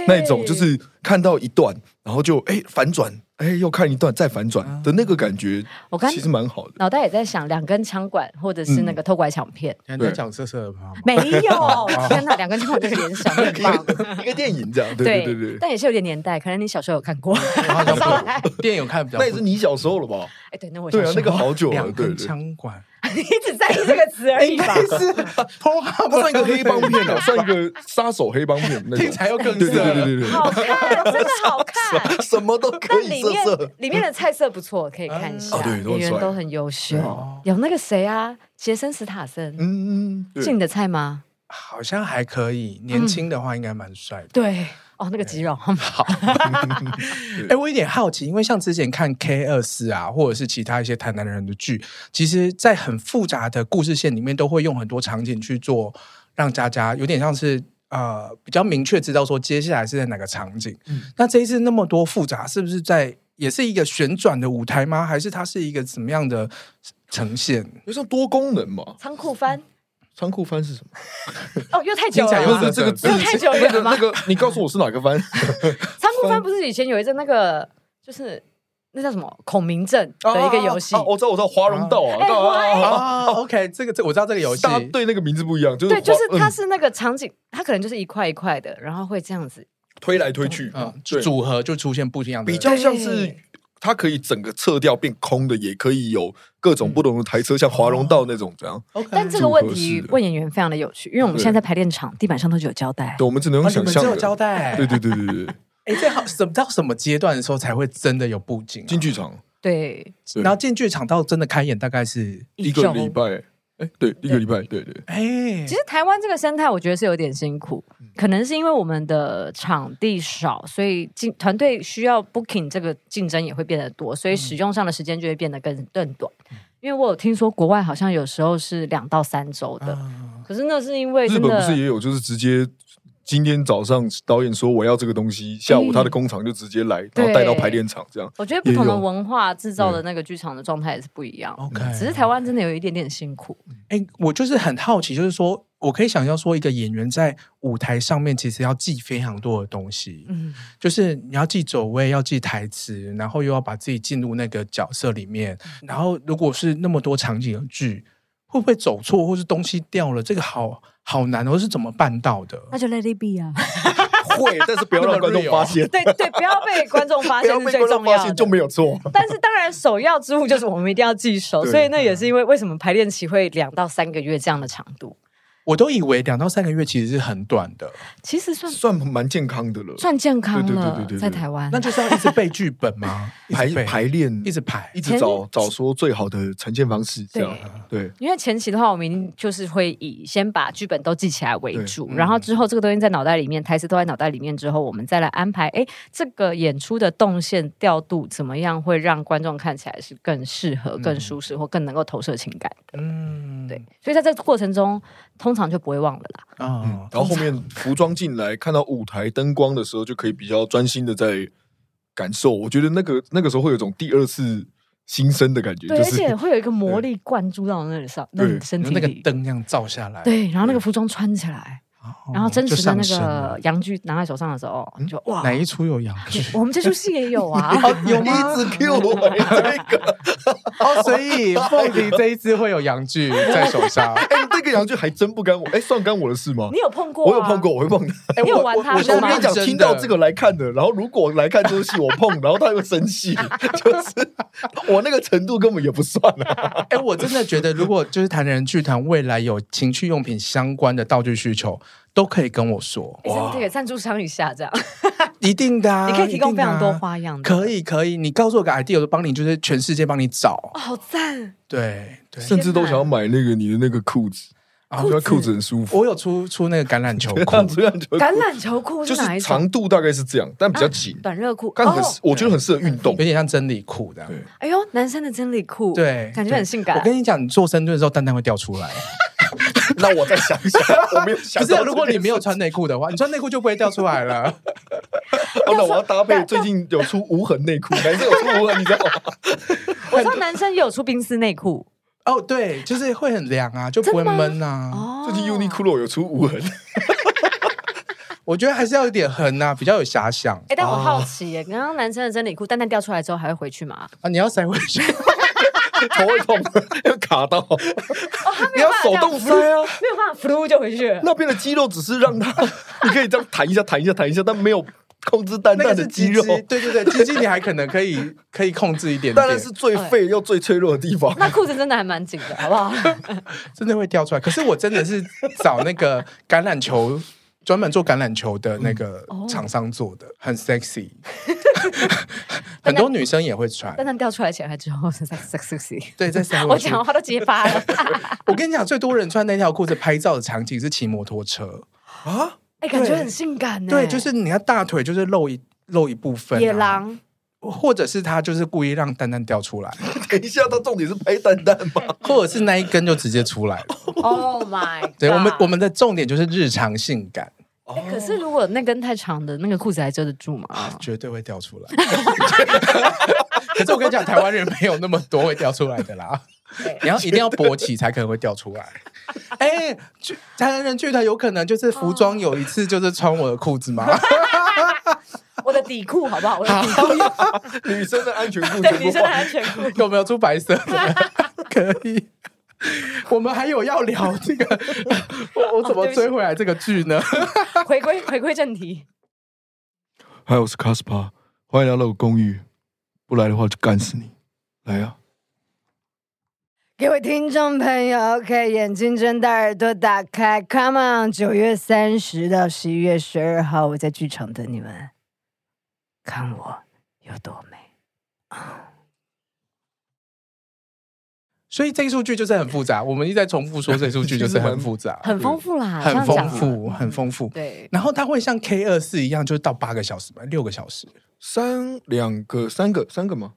那种，就是看到一段，然后就哎反转。哎，又看一段再反转的那个感觉，我看其实蛮好的。脑袋也在想两根枪管，或者是那个偷拐抢骗。你在讲色色的吗？没有，天哪，两根枪管这个联想很棒。一个电影这样，对对对。但也是有点年代，可能你小时候有看过。电影有看比较，那也是你小时候了吧？哎，对，那我对啊，那个好久了。两根枪管。你只在意这个词而已吧？是，它算一个黑帮片啊，算一个杀手黑帮片，那听起来又更色。对对对对对，好看，真的好看，什么都可以。里面里面的菜色不错，可以看一下，演员都很优秀。有那个谁啊，杰森斯塔森，嗯嗯，是你的菜吗？好像还可以，年轻的话应该蛮帅的。对。哦，那个肌肉很 好。哎，我有点好奇，因为像之前看 K 二四啊，或者是其他一些台南人的剧，其实，在很复杂的故事线里面，都会用很多场景去做，让大家有点像是呃比较明确知道说接下来是在哪个场景。嗯，那这一次那么多复杂，是不是在也是一个旋转的舞台吗？还是它是一个怎么样的呈现？就像多功能嘛，仓库翻。仓库翻是什么？哦，又太久了，又这个字太久了吗？那个，你告诉我是哪个翻？仓库翻不是以前有一阵那个，就是那叫什么孔明镇的一个游戏？我知道，我知道，华容道啊。OK，这个这我知道这个游戏，对那个名字不一样，就是对，就是它是那个场景，它可能就是一块一块的，然后会这样子推来推去，嗯，组合就出现不一样的，比较像是。它可以整个撤掉变空的，也可以有各种不同的台车，像华容道那种这样。但这个问题问演员非常的有趣，因为我们现在在排练场地板上都是有胶带，对，我们只能用想象。只有胶带，对对对对对。哎，最好，什么到什么阶段的时候才会真的有布景？进剧场。对，然后进剧场到真的开演大概是一个礼拜。哎，对，一个礼拜，对对。哎，其实台湾这个生态，我觉得是有点辛苦，可能是因为我们的场地少，所以竞团队需要 booking 这个竞争也会变得多，所以使用上的时间就会变得更更短。因为我有听说国外好像有时候是两到三周的，可是那是因为日本不是也有，就是直接。今天早上导演说我要这个东西，下午他的工厂就直接来，然后带到排练场这样。我觉得不同的文化制造的那个剧场的状态也是不一样。OK，只是台湾真的有一点点辛苦。哎，我就是很好奇，就是说我可以想象说，一个演员在舞台上面其实要记非常多的东西，嗯，就是你要记走位，要记台词，然后又要把自己进入那个角色里面，然后如果是那么多场景的剧，会不会走错，或是东西掉了？这个好。好难哦，是怎么办到的？那就 Let it be 啊！会，但是不要让观众发现。对对，不要被观众发现是最重要的，就没有错。但是当然，首要之务就是我们一定要记熟，所以那也是因为为什么排练期会两到三个月这样的长度。我都以为两到三个月其实是很短的，其实算算蛮健康的了，算健康了。在台湾，那就是要一直背剧本吗？排排练，一直排，一直找找说最好的呈现方式。这样对，因为前期的话，我们就是会以先把剧本都记起来为主，然后之后这个东西在脑袋里面，台词都在脑袋里面之后，我们再来安排。哎，这个演出的动线调度怎么样，会让观众看起来是更适合、更舒适或更能够投射情感的？嗯，对。所以在这个过程中。通常就不会忘了啦。嗯，然后后面服装进来，看到舞台灯光的时候，就可以比较专心的在感受。我觉得那个那个时候会有一种第二次新生的感觉，对，而且会有一个魔力灌注到那里上，那身体，那个灯那样照下来，对，然后那个服装穿起来，然后真实的那个阳具拿在手上的时候，你就哇，哪一出有阳具？我们这出戏也有啊，有吗？一直 Q 我 这个哦，所以凤梨这一次会有阳具在手上。哎，这个阳具还真不干我，哎，算干我的事吗？你有碰过？我有碰过，我会碰。哎，你有玩它？我跟你讲，听到这个来看的，然后如果来看这出戏我碰，然后他又生气，就是我那个程度根本也不算啊。哎，我真的觉得，如果就是谈人剧团未来有情趣用品相关的道具需求。都可以跟我说，哇，这个赞助商一下这样，一定的啊，你可以提供非常多花样的，可以可以，你告诉我个 idea，我就帮你，就是全世界帮你找，好赞，对对，甚至都想要买那个你的那个裤子，啊，觉得裤子很舒服。我有出出那个 橄榄球裤，橄榄球裤。就是长度大概是这样，但比较紧，短热裤，但很我觉得很适合运动，有点像真理裤的，对，哎呦，男生的真理裤，对，感觉很性感。我跟你讲，你做深蹲的时候，蛋蛋会掉出来。那我再想一下，我没有想。不是，如果你没有穿内裤的话，你穿内裤就不会掉出来了。那我要搭配最近有出无痕内裤，男生有出无痕，你知道吗？我知道男生也有出冰丝内裤。哦，对，就是会很凉啊，就不会闷啊。哦，最近 Uniqlo 有出无痕。我觉得还是要有点痕啊，比较有遐想。哎，但我好奇耶，刚刚男生的真理裤，蛋蛋掉出来之后还会回去吗？啊，你要塞回去。头会痛，要卡到，你要手动塞啊，没有办法，flu 就回去了。那边的肌肉只是让它，你可以这样弹一下，弹一下，弹一下，但没有控制蛋蛋的肌肉。对对对，鸡鸡你还可能可以可以控制一点点。当然是最废又最脆弱的地方。那裤子真的还蛮紧的，好不好？真的会掉出来。可是我真的是找那个橄榄球。专门做橄榄球的那个厂商做的，很 sexy，很多女生也会穿。但它掉出来前还之后是 sexy，对，在三。我讲话都结巴了。我跟你讲，最多人穿那条裤子拍照的场景是骑摩托车啊，哎，感觉很性感呢。对，就是你要大腿就是露一露一部分，野狼。或者是他就是故意让蛋蛋掉出来。等一下，他重点是拍蛋蛋吗？或者是那一根就直接出来了？Oh my！对，我们我们的重点就是日常性感。欸、可是如果那根太长的那个裤子还遮得住吗？绝对会掉出来。可是我跟你讲，台湾人没有那么多会掉出来的啦。你要一定要勃起才可能会掉出来。哎、欸，台湾人剧团有可能就是服装有一次就是穿我的裤子吗？我的底裤好不好？我的底裤，女生的安全裤，对，女生的安全裤有没有出白色的？可以。我们还有要聊这个，我我怎么追回来这个剧呢？回归回归正题。嗨，我是卡斯帕，欢迎来到我公寓。不来的话就干死你！来呀、啊！各位听众朋友，OK，眼睛睁大，耳朵打开，Come on！九月三十到十一月十二号，我在剧场等你们，看我有多美。所以这一数据就是很复杂，我们一直在重复说这一出剧就是很复杂，很丰富啦，很丰富，很丰富。对，然后它会像 K 二四一样，就是到八个小时吧，六个小时，三两个三个三个吗？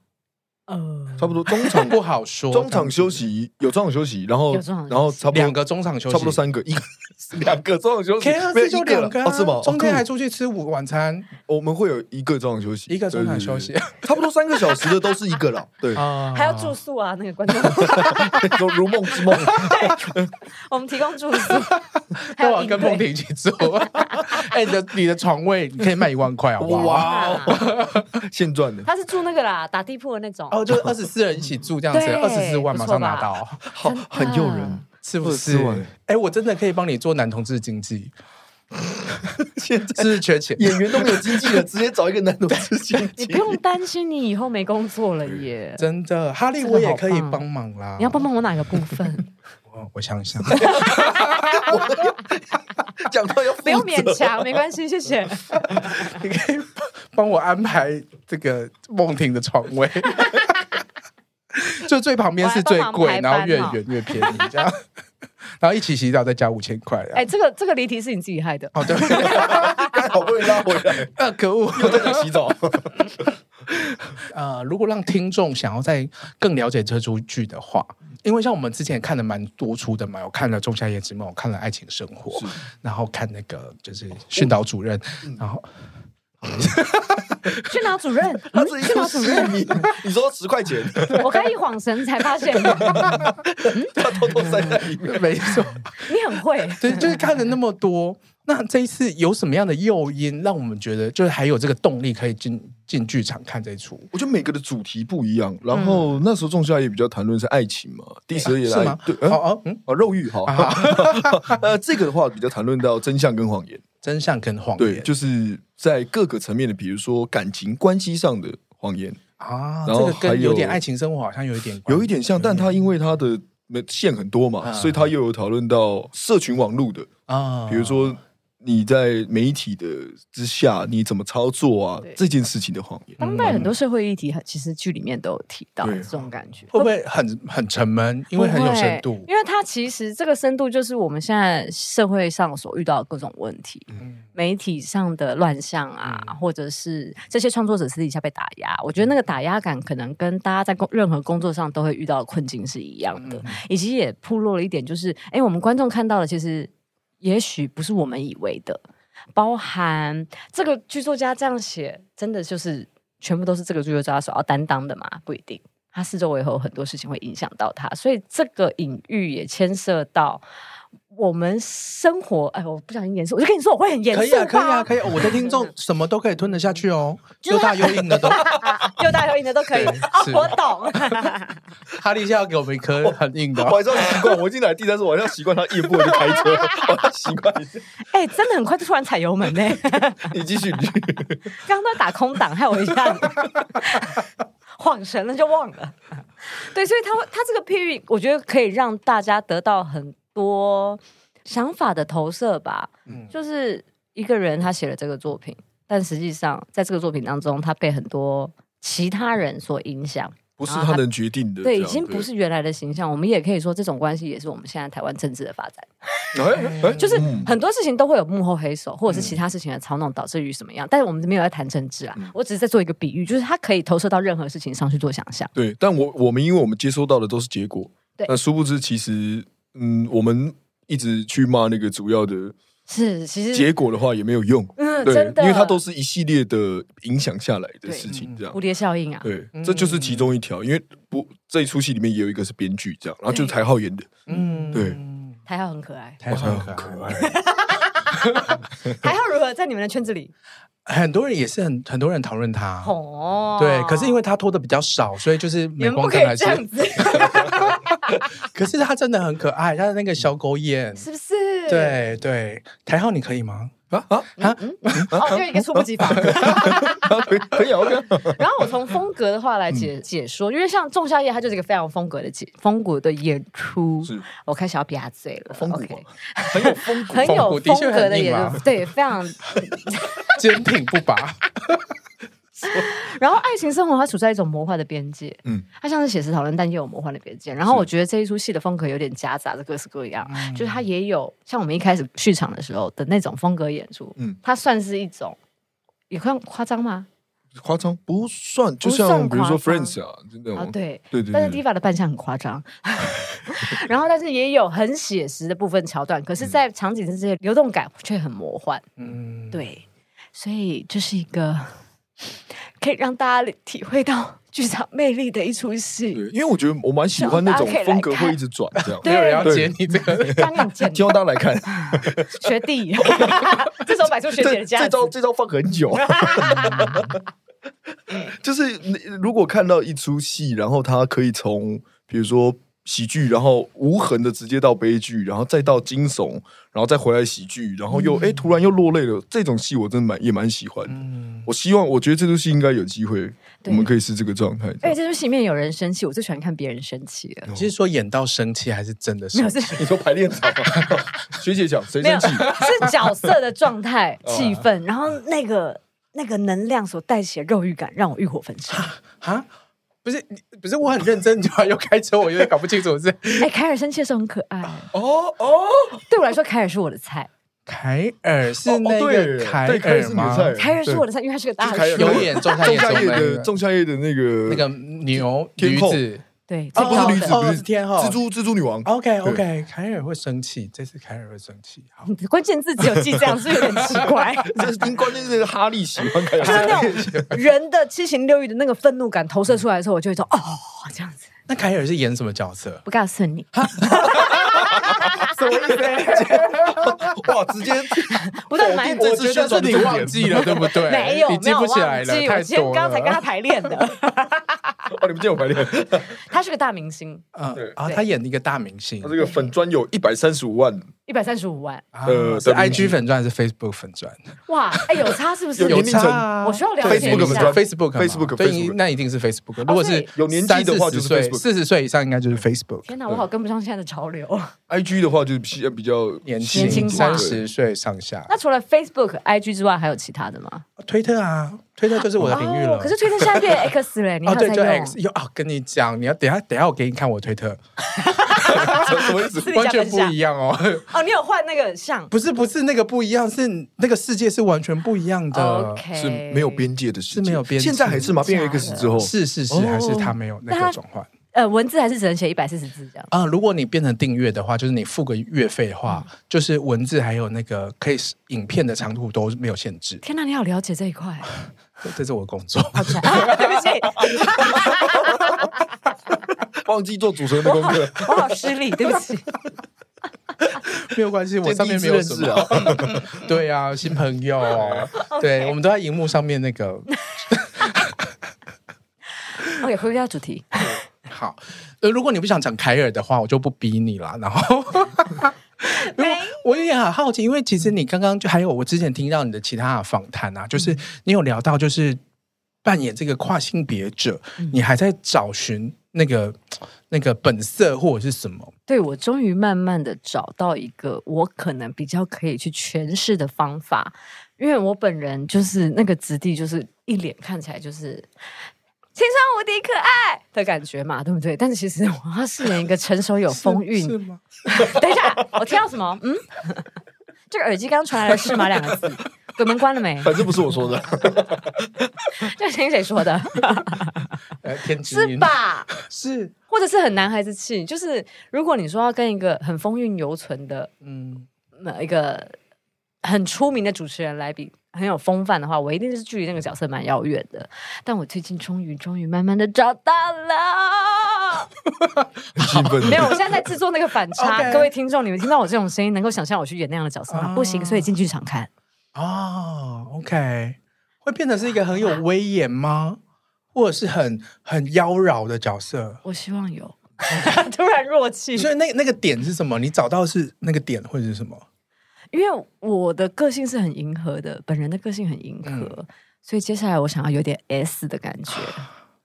呃，差不多中场不好说，中场休息有中场休息，然后然后差不多两个中场休息，差不多三个，一个 两个中场休息，没有一个了，是吗？中间还出去吃午晚餐，我们会有一个中场休息，一个中场休息，差不多三个小时的都是一个了，对，还要住宿啊，那个观众，如梦之梦，我们提供住宿，还要跟梦婷一起住，哎，你的你的床位你可以卖一万块好不好？哇，现赚的，他是住那个啦，打地铺的那种。就二十四人一起住这样子，二十四万马上拿到，好很诱人，是不是？哎，我真的可以帮你做男同志经济，现在是缺钱，演员都没有经济了，直接找一个男同志经济，你不用担心你以后没工作了耶。真的，哈利我也可以帮忙啦。你要帮忙我哪个部分？我我想想，讲到要不用勉强，没关系，谢谢。你可以帮我安排这个梦婷的床位。就最旁边是最贵，然后越远越便宜，这样，然后一起洗澡再加五千块。哎，这个这个离题是你自己害的。哦，对，好不容易拉回来，啊，可恶，又在那洗澡。呃，如果让听众想要再更了解这出剧的话，因为像我们之前看的蛮多出的嘛，我看了《仲夏夜之梦》，我看了《爱情生活》，然后看那个就是训导主任，然后。去拿主任，他是去拿主任，你你说十块钱，我刚一晃神才发现，他偷偷塞在里面，没错，你很会，对，就是看了那么多。那这一次有什么样的诱因，让我们觉得就是还有这个动力可以进进剧场看这一出？我觉得每个的主题不一样。然后那时候仲夏夜比较谈论是爱情嘛，第十二夜来对，哦哦。嗯，哦肉欲好，呃这个的话比较谈论到真相跟谎言，真相跟谎言，对，就是在各个层面的，比如说感情关系上的谎言啊，然后还有点爱情生活好像有一点有一点像，但他因为他的线很多嘛，所以他又有讨论到社群网络的啊，比如说。你在媒体的之下，你怎么操作啊？这件事情的谎言，当代很多社会议题，其实剧里面都有提到这种感觉，会不会很很沉闷？因为很有深度，因为它其实这个深度就是我们现在社会上所遇到的各种问题，媒体上的乱象啊，或者是这些创作者私底下被打压，我觉得那个打压感可能跟大家在工任何工作上都会遇到的困境是一样的，以及也铺露了一点，就是哎，我们观众看到的其实。也许不是我们以为的，包含这个剧作家这样写，真的就是全部都是这个剧作家所要担当的吗？不一定，他四周围有很多事情会影响到他，所以这个隐喻也牵涉到。我们生活，哎，我不小心严肃，我就跟你说，我会很严肃。可以啊，可以啊，可以。我的听众 什么都可以吞得下去哦，又大又硬的都，又大又硬的都可以。我懂。哈利现在要给我们一颗很硬的，我还是要习惯。我进来第三次，我还是要习惯他一步就开车，我要习惯。哎，真的很快就突然踩油门呢。你继续，刚刚在打空档，害我一下晃神了，就忘了。对，所以他他这个譬喻，我觉得可以让大家得到很。多想法的投射吧，嗯，就是一个人他写了这个作品，但实际上在这个作品当中，他被很多其他人所影响，不是他能决定的，对，已经不是原来的形象。我们也可以说，这种关系也是我们现在台湾政治的发展，就是很多事情都会有幕后黑手，或者是其他事情的操弄，导致于什么样。但是我们没有在谈政治啊，我只是在做一个比喻，就是它可以投射到任何事情上去做想象。对，但我我们因为我们接收到的都是结果，对，那殊不知其实。嗯，我们一直去骂那个主要的，是其实结果的话也没有用，嗯，对，因为它都是一系列的影响下来的事情，这样。蝴蝶效应啊，对，这就是其中一条。因为不这一出戏里面也有一个是编剧，这样，然后就是台浩演的，嗯，对，台浩很可爱，台浩很可爱，台浩如何？在你们的圈子里？很多人也是很很多人讨论他。哦，对，可是因为他拖的比较少，所以就是眼光看还是这样子。可是他真的很可爱，他的那个小狗眼是不是？对对，台浩你可以吗？啊啊啊！哦，就一个猝不及防。可以可以 OK。然后我从风格的话来解解说，因为像仲夏夜，它就是一个非常风格的解风格的演出。是，我开始要瘪嘴了。风格很有风很有风格的演出，对，非常 坚挺不拔。然后爱情生活它处在一种魔幻的边界，嗯，它像是写实讨论，但又有魔幻的边界。然后我觉得这一出戏的风格有点夹杂着各式各样，是就是它也有像我们一开始剧场的时候的那种风格演出，嗯，它算是一种也算夸张吗？夸张不算，就像比如说 Friends 啊，真的啊，对。对对，但是 Diva 的扮相很夸张，然后但是也有很写实的部分桥段，可是，在场景的这些流动感却很魔幻，嗯，对，所以这是一个。可以让大家体会到剧场魅力的一出戏。对，因为我觉得我蛮喜欢那种风格会一直转这样。没有人要接你这个，希望大家来看学弟，这时候摆出学姐的架子。这招这招放很久。就是如果看到一出戏，然后他可以从比如说。喜剧，然后无痕的直接到悲剧，然后再到惊悚，然后再回来喜剧，然后又哎、嗯、突然又落泪了。这种戏我真的蛮也蛮喜欢。嗯，我希望我觉得这出戏应该有机会，我们可以是这个状态。哎，这出戏里面有人生气，我最喜欢看别人生气了。你是说演到生气，还是真的生气？你说排练场 学姐讲谁生气？是角色的状态、气氛，然后那个那个能量所带起的肉欲感，让我欲火焚身。啊？不是你，不是我很认真，你就又开车，我有点搞不清楚是。哎，凯尔生气的时候很可爱。哦哦，对我来说，凯尔是我的菜。凯尔是那个凯尔吗？凯尔是我的菜，因为他是个大叔，有点仲夏夜的仲夏夜的那个那个牛女子。对，这不是女子，不是天后，蜘蛛蜘蛛女王。OK OK，凯尔会生气，这次凯尔会生气。好，关键字只有记这样，是有点奇怪。这是关键字，哈利喜欢凯尔，就是那种 人的七情六欲的那个愤怒感投射出来的时候，我就会说哦，这样子。那凯尔是演什么角色？不告诉你。什么意思？哇，直接 不是蛮？我觉得是你忘记了，对不对？没有，你记不起来了，太多刚才跟他排练的。哦，你们见我排练？他是个大明星。嗯，啊，他演一个大明星。他这个粉砖有一百三十五万。一百三十五万。呃，是 IG 粉钻还是 Facebook 粉钻？哇，哎，有差是不是？有差。我需要了解一下。Facebook，Facebook，Facebook，对，那一定是 Facebook。如果是有年纪的话，就是 Facebook。四十岁以上应该就是 Facebook。天哪，我好跟不上现在的潮流。IG 的话就是比较比较年轻，三十岁上下。那除了 Facebook、IG 之外，还有其他的吗？推特啊，推特就是我的领域了。可是推特现在变 X 了，你还在用？哦，对，就 X。有啊，跟你讲，你要等下，等下我给你看我推特。什么意思？完全不一样哦。哦，你有换那个像？不是，不是那个不一样，是那个世界是完全不一样的，是没有边界的世界，是没有边界。现在还是吗？变 X 之后，是是是，还是他没有那个转换？呃，文字还是只能写一百四十字这样啊？如果你变成订阅的话，就是你付个月费的话，就是文字还有那个可以影片的长度都没有限制。天哪，你好了解这一块，这是我的工作。对不起，忘记做主持人的功课，我好失礼，对不起。没有关系，我上面没有什么。对啊，新朋友，对，我们都在荧幕上面那个。OK，回归到主题。好，呃，如果你不想讲凯尔的话，我就不逼你了。然后，没我有点很好奇，因为其实你刚刚就还有我之前听到你的其他的访谈啊，就是你有聊到，就是扮演这个跨性别者，嗯、你还在找寻那个那个本色或者是什么？对，我终于慢慢的找到一个我可能比较可以去诠释的方法，因为我本人就是那个质地，就是一脸看起来就是。青春无敌可爱的感觉嘛，对不对？但是其实我要饰演一个成熟有风韵。是吗？等一下，我听到什么？嗯，这个耳机刚传来的是吗？两个字，鬼门关了没？反正不是我说的，这听谁说的？是吧？是，或者是很男孩子气。就是如果你说要跟一个很风韵犹存的，嗯，那一个很出名的主持人来比。很有风范的话，我一定是距离那个角色蛮遥远的。但我最近终于、终于慢慢的找到了。没有，我现在在制作那个反差。Okay. 各位听众，你们听到我这种声音，能够想象我去演那样的角色吗？Oh. 不行，所以进剧场看。哦、oh,，OK，会变成是一个很有威严吗？或者是很很妖娆的角色？我希望有。突然弱气。所以那那个点是什么？你找到是那个点，或者是什么？因为我的个性是很迎合的，本人的个性很迎合，嗯、所以接下来我想要有点 S 的感觉。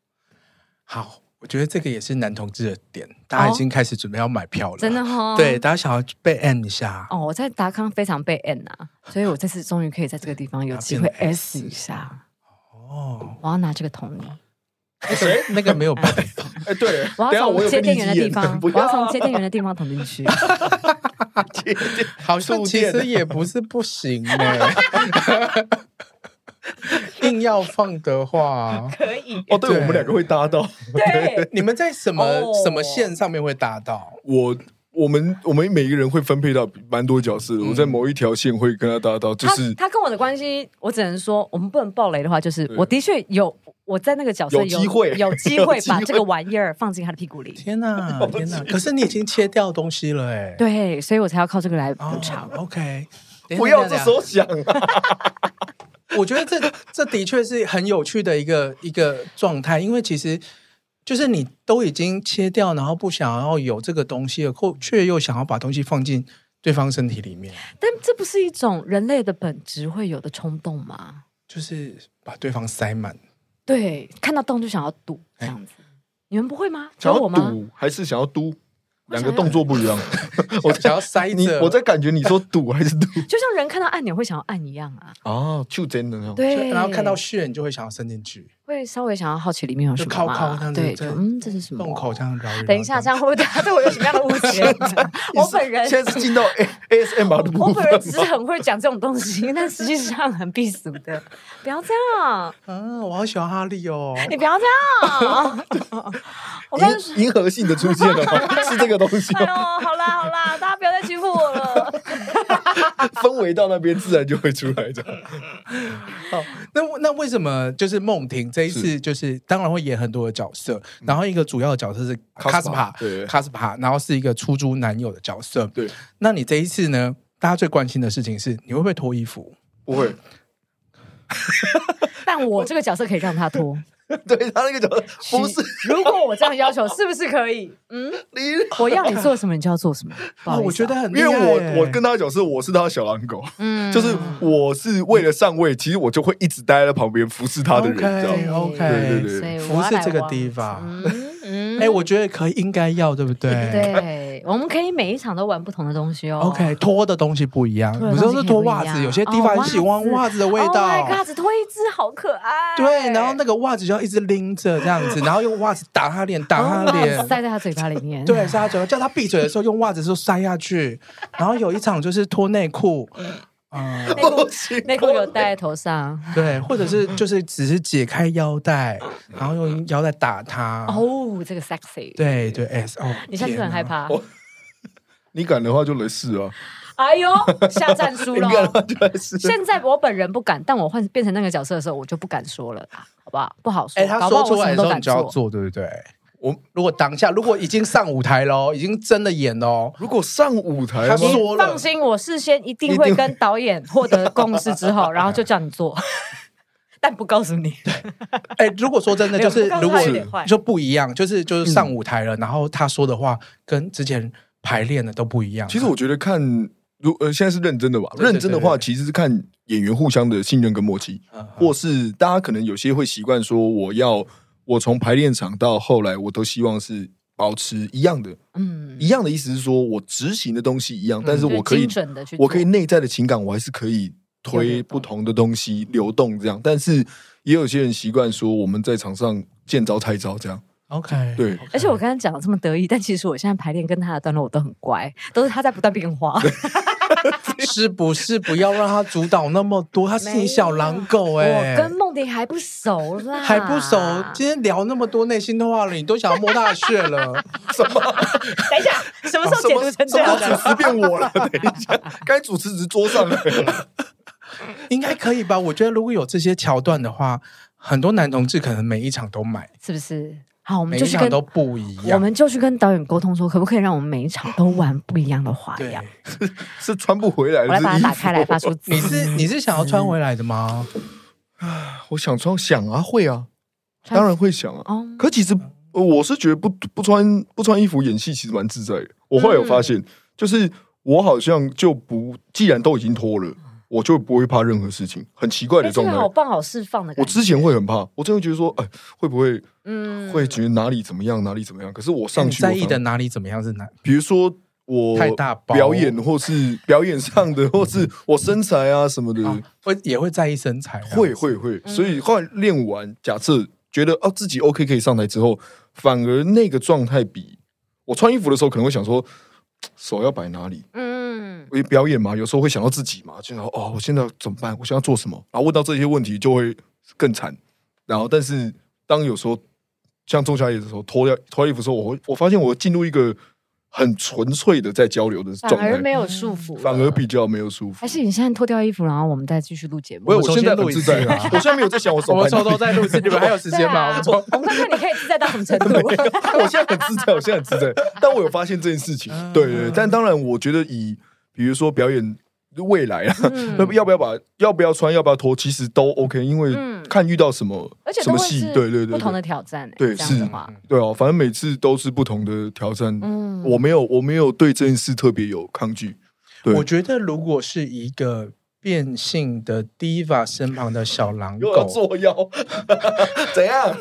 好，我觉得这个也是男同志的点，大家已经开始准备要买票了，哦、真的哈、哦。对，大家想要被 M 一下。哦，我在达康非常被 M 啊，所以我这次终于可以在这个地方有机会 S 一下。哦，我要拿这个捅你。谁？那个没有办法。哎，对，我要从接电源的地方，我要从接电源的地方捅进去。好像其实也不是不行哎，硬要放的话 可以哦。对，我们两个会搭到。对，你们在什么什么线上面会搭到？我我们我们每一个人会分配到蛮多角色。我在某一条线会跟他搭到，就是他跟我的关系，我只能说，我们不能暴雷的话，就是我的确有。我在那个角色有机会有机会 把这个玩意儿放进他的屁股里。天哪，天哪！可是你已经切掉东西了哎。对，所以我才要靠这个来补偿。OK，不要这时候想。我觉得这这的确是很有趣的一个一个状态，因为其实就是你都已经切掉，然后不想要有这个东西了，或却又想要把东西放进对方身体里面。但这不是一种人类的本质会有的冲动吗？就是把对方塞满。对，看到洞就想要堵这样子，你们不会吗？想要堵还是想要嘟？两个动作不一样。我想要塞你，我在感觉你说堵还是堵？就像人看到按钮会想要按一样啊。哦，就真的那种。对，然后看到血，你就会想要伸进去。会稍微想要好奇里面有什么，靠靠这样子，对，嗯，这是什么洞口这样绕。等一下，这样会不会他对我有什么样的误解？我本人现在是进到 ASMR 的部分。我本人只是很会讲这种东西，但实际上很避俗的。不要这样。嗯，我好喜欢哈利哦。你不要这样。银银河性的出现了吗？是这个东西。哎呦，好啦好啦，大家不要再欺负我了。氛围到那边，自然就会出来的。好，那那为什么就是梦婷这一次就是当然会演很多的角色，然后一个主要的角色是卡斯帕，对，卡斯帕，然后是一个出租男友的角色。对，那你这一次呢？大家最关心的事情是你会不会脱衣服？不会。但我这个角色可以让他脱。对他那个角色不是，如果我这样要求，是不是可以？嗯，你我要你做什么，你就要做什么。啊，我觉得很，因为我我跟他讲是，我是他的小狼狗，嗯，就是我是为了上位，其实我就会一直待在旁边服侍他的人，这样 OK，对对对，服侍这个地方。嗯，哎，我觉得可以，应该要，对不对？对，我们可以每一场都玩不同的东西哦。OK，脱的东西不一样，有时候是脱袜子，有些地方很喜欢袜子的味道。袜子脱一只好可爱。对，然后那个袜子就要一直拎着这样子，然后用袜子打他脸，打他脸，塞在他嘴巴里面。对，塞他嘴巴，叫他闭嘴的时候用袜子就塞下去。然后有一场就是脱内裤。嗯，内裤内裤有戴在头上，对，或者是 就是只是解开腰带，然后用腰带打他。哦，这个 sexy，对对，S 哦，你现在是很害怕？你敢的话就来试啊！哎呦，下战书了！现在我本人不敢，但我换变成那个角色的时候，我就不敢说了，好不好？不好说。哎，他说出来的时候你就要做，对不对？我如果当下如果已经上舞台了，已经真的演了，如果上舞台，他说了，放心，我事先一定会跟导演获得共识之后，然后就叫你做，但不告诉你。对哎，如果说真的，就是如果就不一样，就是就是上舞台了，然后他说的话跟之前排练的都不一样。其实我觉得看如呃现在是认真的吧，认真的话其实是看演员互相的信任跟默契，或是大家可能有些会习惯说我要。我从排练场到后来，我都希望是保持一样的，嗯，一样的意思是说，我执行的东西一样，但是我可以，我可以内在的情感，我还是可以推不同的东西流动这样。但是也有些人习惯说，我们在场上见招拆招这样。OK，对。而且我刚刚讲的这么得意，但其实我现在排练跟他的段落我都很乖，都是他在不断变化。是不是不要让他主导那么多？他是你小狼狗哎、欸，我跟梦迪还不熟啦，还不熟。今天聊那么多内心的话了，你都想要摸大穴了？什么？等一下，什么时候解读成这样？主持变我了？等一下，该主持只桌上了，应该可以吧？我觉得如果有这些桥段的话，很多男同志可能每一场都买，是不是？好，我们就去跟都不一样，我们就去跟导演沟通说，可不可以让我们每一场都玩不一样的花样？是是穿不回来的，我来把它打开来发出。你是你是想要穿回来的吗？啊，我想穿，想啊，会啊，当然会想啊。哦可其实我是觉得不不穿不穿衣服演戏其实蛮自在的。我后来有发现，就是我好像就不，既然都已经脱了。我就不会怕任何事情，很奇怪的状态。好棒，好释放的感觉。我之前会很怕，我真的觉得说，哎，会不会，嗯，会觉得哪里怎么样，哪里怎么样？可是我上去，在意的哪里怎么样是哪？比如说我太大表演，或是表演上的，或是我身材啊什么的，会也会在意身材，会会会。所以后来练完，假设觉得哦自己 OK 可以上台之后，反而那个状态比我穿衣服的时候可能会想说，手要摆哪里？嗯。因为表演嘛，有时候会想到自己嘛，就想哦，我现在怎么办？我想要做什么？然后问到这些问题就会更惨。然后，但是当有时候像仲夏夜的时候，脱掉脱衣服的时候，我会我发现我进入一个很纯粹的在交流的状态，反而没有束缚，反而比较没有束缚。还是你现在脱掉衣服，然后我们再继续录节目？我现在很自在啊！我现在没有在想我手，我手都在录，你们还有时间吗？我我们看看你可以自在到什么程度？我现在很自在，我现在很自在。但我有发现这件事情，对对。但当然，我觉得以比如说表演未来啊，要不要把要不要穿要不要脱，其实都 OK，因为看遇到什么什么戏，对对对，不同的挑战，对是，对哦，反正每次都是不同的挑战。嗯，我没有我没有对这件事特别有抗拒。我觉得如果是一个变性的 Diva 身旁的小狼狗作妖，怎样？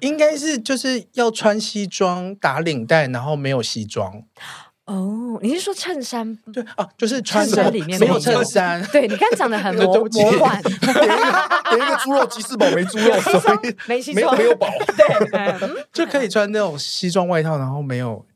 应该是就是要穿西装打领带，然后没有西装。哦，你是说衬衫？对啊，就是穿衫里面没有衬衫。对，你看长得很魔魔幻，连一个猪肉鸡翅堡没猪肉，所以没没有，没有饱。对，就可以穿那种西装外套，然后没有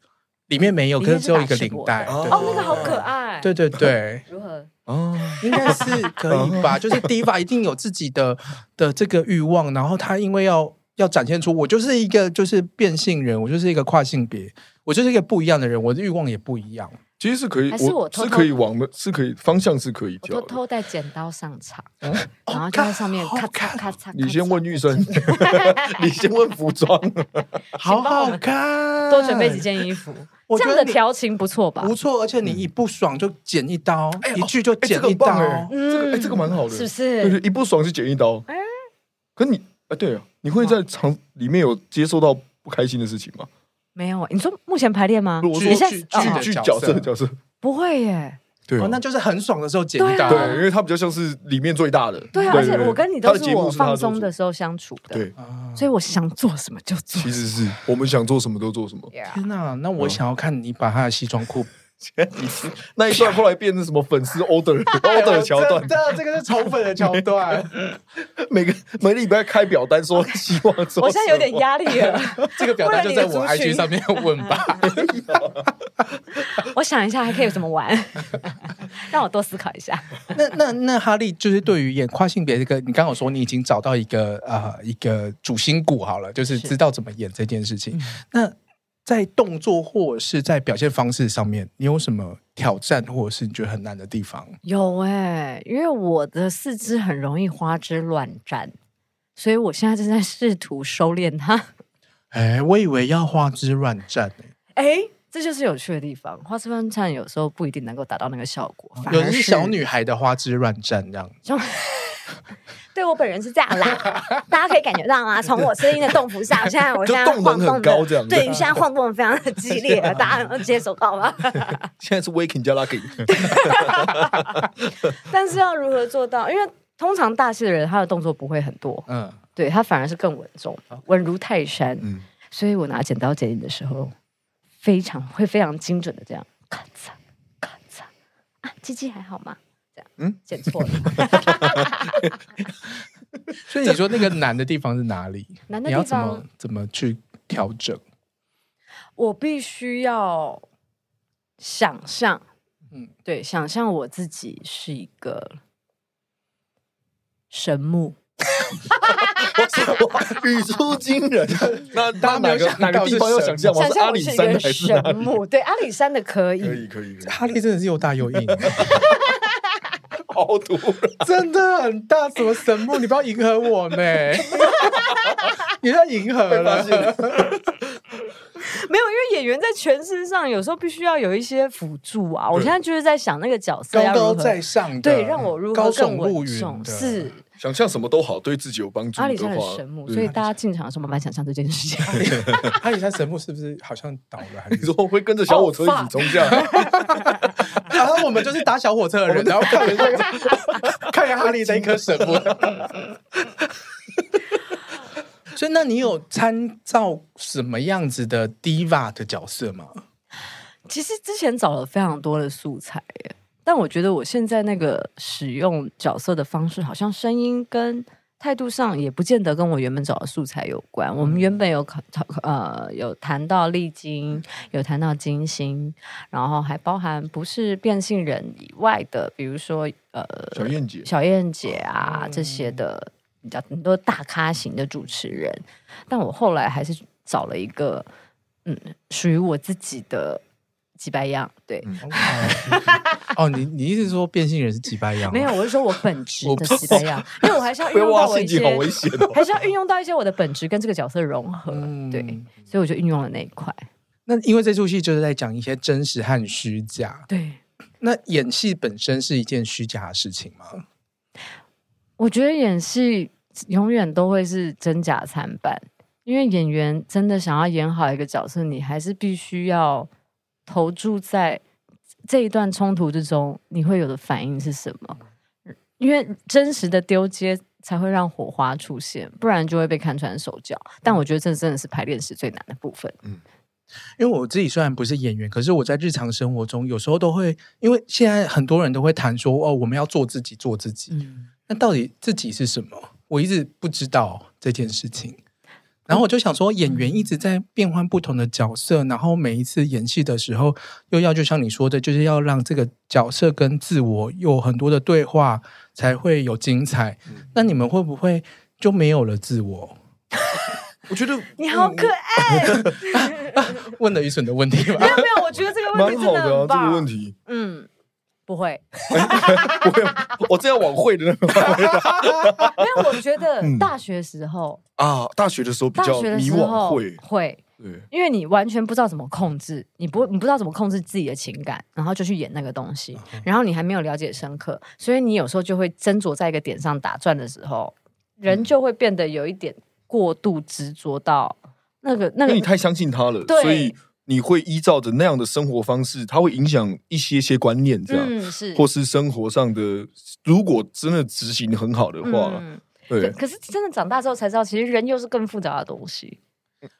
里面没有，可是只有一个领带。哦，那个好可爱。对对对，如何？哦，应该是可以吧？就是 Diva 一定有自己的的这个欲望，然后他因为要要展现出我就是一个就是变性人，我就是一个跨性别，我就是一个不一样的人，我的欲望也不一样。其实是可以，还是我偷偷是可以往的，是可以方向是可以调。偷偷带剪刀上场，嗯、然后就在上面咔嚓咔嚓。你先问玉生，你先问服装，好好看，多准备几件衣服。这样的调情不错吧？不错，而且你一不爽就剪一刀，一句就剪一刀，哎，这个哎，这个蛮好的，是不是？一不爽就剪一刀。哎，可你哎，对啊，你会在场里面有接受到不开心的事情吗？没有，你说目前排练吗？我说剧剧角色角色不会耶。对，哦那就是很爽的时候剪一刀，对，因为他比较像是里面最大的。对啊，而且我跟你都是我放松的时候相处的，对，所以我想做什么就做。其实是我们想做什么都做什么。天哪，那我想要看你把他的西装裤。那一段后来变成什么粉丝 order order 的桥段？对啊，这个是宠粉的桥段。每个每礼拜开表单说希望做。我现在有点压力了。这个表单就在我 IG 上面问吧。我想一下还可以怎么玩，让我多思考一下。那那那哈利就是对于演跨性别这个，你刚好说你已经找到一个呃一个主心骨好了，就是知道怎么演这件事情。那在动作或者是在表现方式上面，你有什么挑战，或者是你觉得很难的地方？有哎、欸，因为我的四肢很容易花枝乱颤，所以我现在正在试图收敛它。哎、欸，我以为要花枝乱颤呢。哎，这就是有趣的地方。花枝乱颤有时候不一定能够达到那个效果，有的是小女孩的花枝乱颤这样。对，我本人是这样啦，大家可以感觉到吗？从我声音的动幅上，现在我现在 晃动的，对，现在晃动的非常的激烈，大家能接受到吗？现在是 waking 加 lucky，但是要如何做到？因为通常大戏的人，他的动作不会很多，嗯，对他反而是更稳重，稳如泰山，嗯，所以我拿剪刀剪影的时候，非常会非常精准的这样，咔嚓咔嚓啊，鸡鸡还好吗？嗯，剪错了。所以你说那个难的地方是哪里？难的地方，你要怎么怎么去调整？我必须要想象，嗯，对，想象我自己是一个神木，语出惊人。那他哪个哪个地方要想象？想象阿里山还是神木？对，阿里山的可以，可以，可以。哈利真的是又大又硬。好毒，真的很大，什么神木？你不要迎合我呢？你在迎合了。没有，因为演员在诠释上有时候必须要有一些辅助啊。我现在就是在想那个角色高高在上，对，让我如何更稳重？是想象什么都好，对自己有帮助。阿里山的神木，所以大家进场的时候慢慢想象这件事情。阿里山神木是不是好像倒了？你说会跟着小火车一起冲下来？然后我们就是搭小火车的人，然后看一下看一下哈利的一颗神木。所以，那你有参照什么样子的 diva 的角色吗？其实之前找了非常多的素材耶，但我觉得我现在那个使用角色的方式，好像声音跟态度上也不见得跟我原本找的素材有关。我们原本有考呃有谈到丽晶，有谈到金星，然后还包含不是变性人以外的，比如说呃小燕姐、小燕姐啊、嗯、这些的。比较很多大咖型的主持人，但我后来还是找了一个，嗯，属于我自己的几百样。对，嗯、哦，你你意思是说变性人是几百样？没有，我是说我本职的几百样，因为我还是要 运用到我一些，好危险哦、还是要运用到一些我的本职跟这个角色融合。嗯、对，所以我就运用了那一块。那因为这出戏就是在讲一些真实和虚假。对，那演戏本身是一件虚假的事情吗？我觉得演戏。永远都会是真假参半，因为演员真的想要演好一个角色，你还是必须要投注在这一段冲突之中，你会有的反应是什么？因为真实的丢接才会让火花出现，不然就会被看穿手脚。但我觉得这真的是排练时最难的部分。嗯，因为我自己虽然不是演员，可是我在日常生活中有时候都会，因为现在很多人都会谈说哦，我们要做自己，做自己。嗯，那到底自己是什么？我一直不知道这件事情，然后我就想说，演员一直在变换不同的角色，然后每一次演戏的时候，又要就像你说的，就是要让这个角色跟自我有很多的对话，才会有精彩。那你们会不会就没有了自我？我觉得你好可爱。问了愚蠢的问题吧？没有没有，我觉得这个问题蛮好的啊，这个问题。嗯。不会，不会，我这样往会的那个方面。没有，我觉得大学时候啊，大学的时候比较迷惘，会会，对，因为你完全不知道怎么控制，你不你不知道怎么控制自己的情感，然后就去演那个东西，然后你还没有了解深刻，所以你有时候就会斟酌在一个点上打转的时候，人就会变得有一点过度执着到那个那个，因为你太相信他了，所以。你会依照着那样的生活方式，它会影响一些些观念，这样，嗯、是或是生活上的。如果真的执行很好的话，嗯、对。可是真的长大之后才知道，其实人又是更复杂的东西。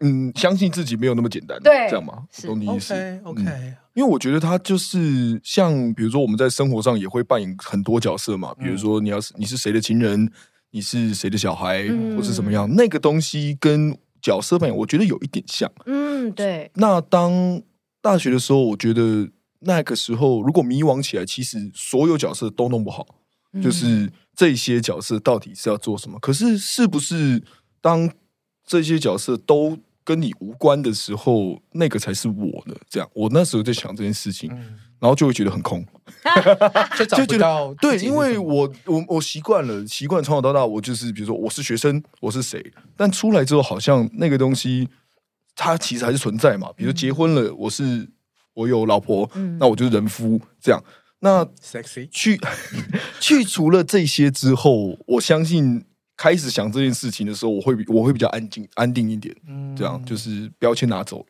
嗯，相信自己没有那么简单，对，这样吗？懂你意思？OK，, okay、嗯、因为我觉得他就是像，比如说我们在生活上也会扮演很多角色嘛。比如说你要是你是谁的情人，你是谁的小孩，嗯、或是怎么样，那个东西跟。角色扮演，我觉得有一点像。嗯，对。那当大学的时候，我觉得那个时候如果迷惘起来，其实所有角色都弄不好。嗯、就是这些角色到底是要做什么？可是是不是当这些角色都跟你无关的时候，那个才是我的？这样，我那时候在想这件事情。嗯然后就会觉得很空，就找不到对，因为我我我习惯了，习惯从小到大，我就是比如说我是学生，我是谁，但出来之后好像那个东西它其实还是存在嘛。比如结婚了，我是我有老婆，嗯、那我就是人夫这样。那 sexy 去 去除了这些之后，我相信开始想这件事情的时候，我会我会比较安静安定一点，嗯，这样就是标签拿走了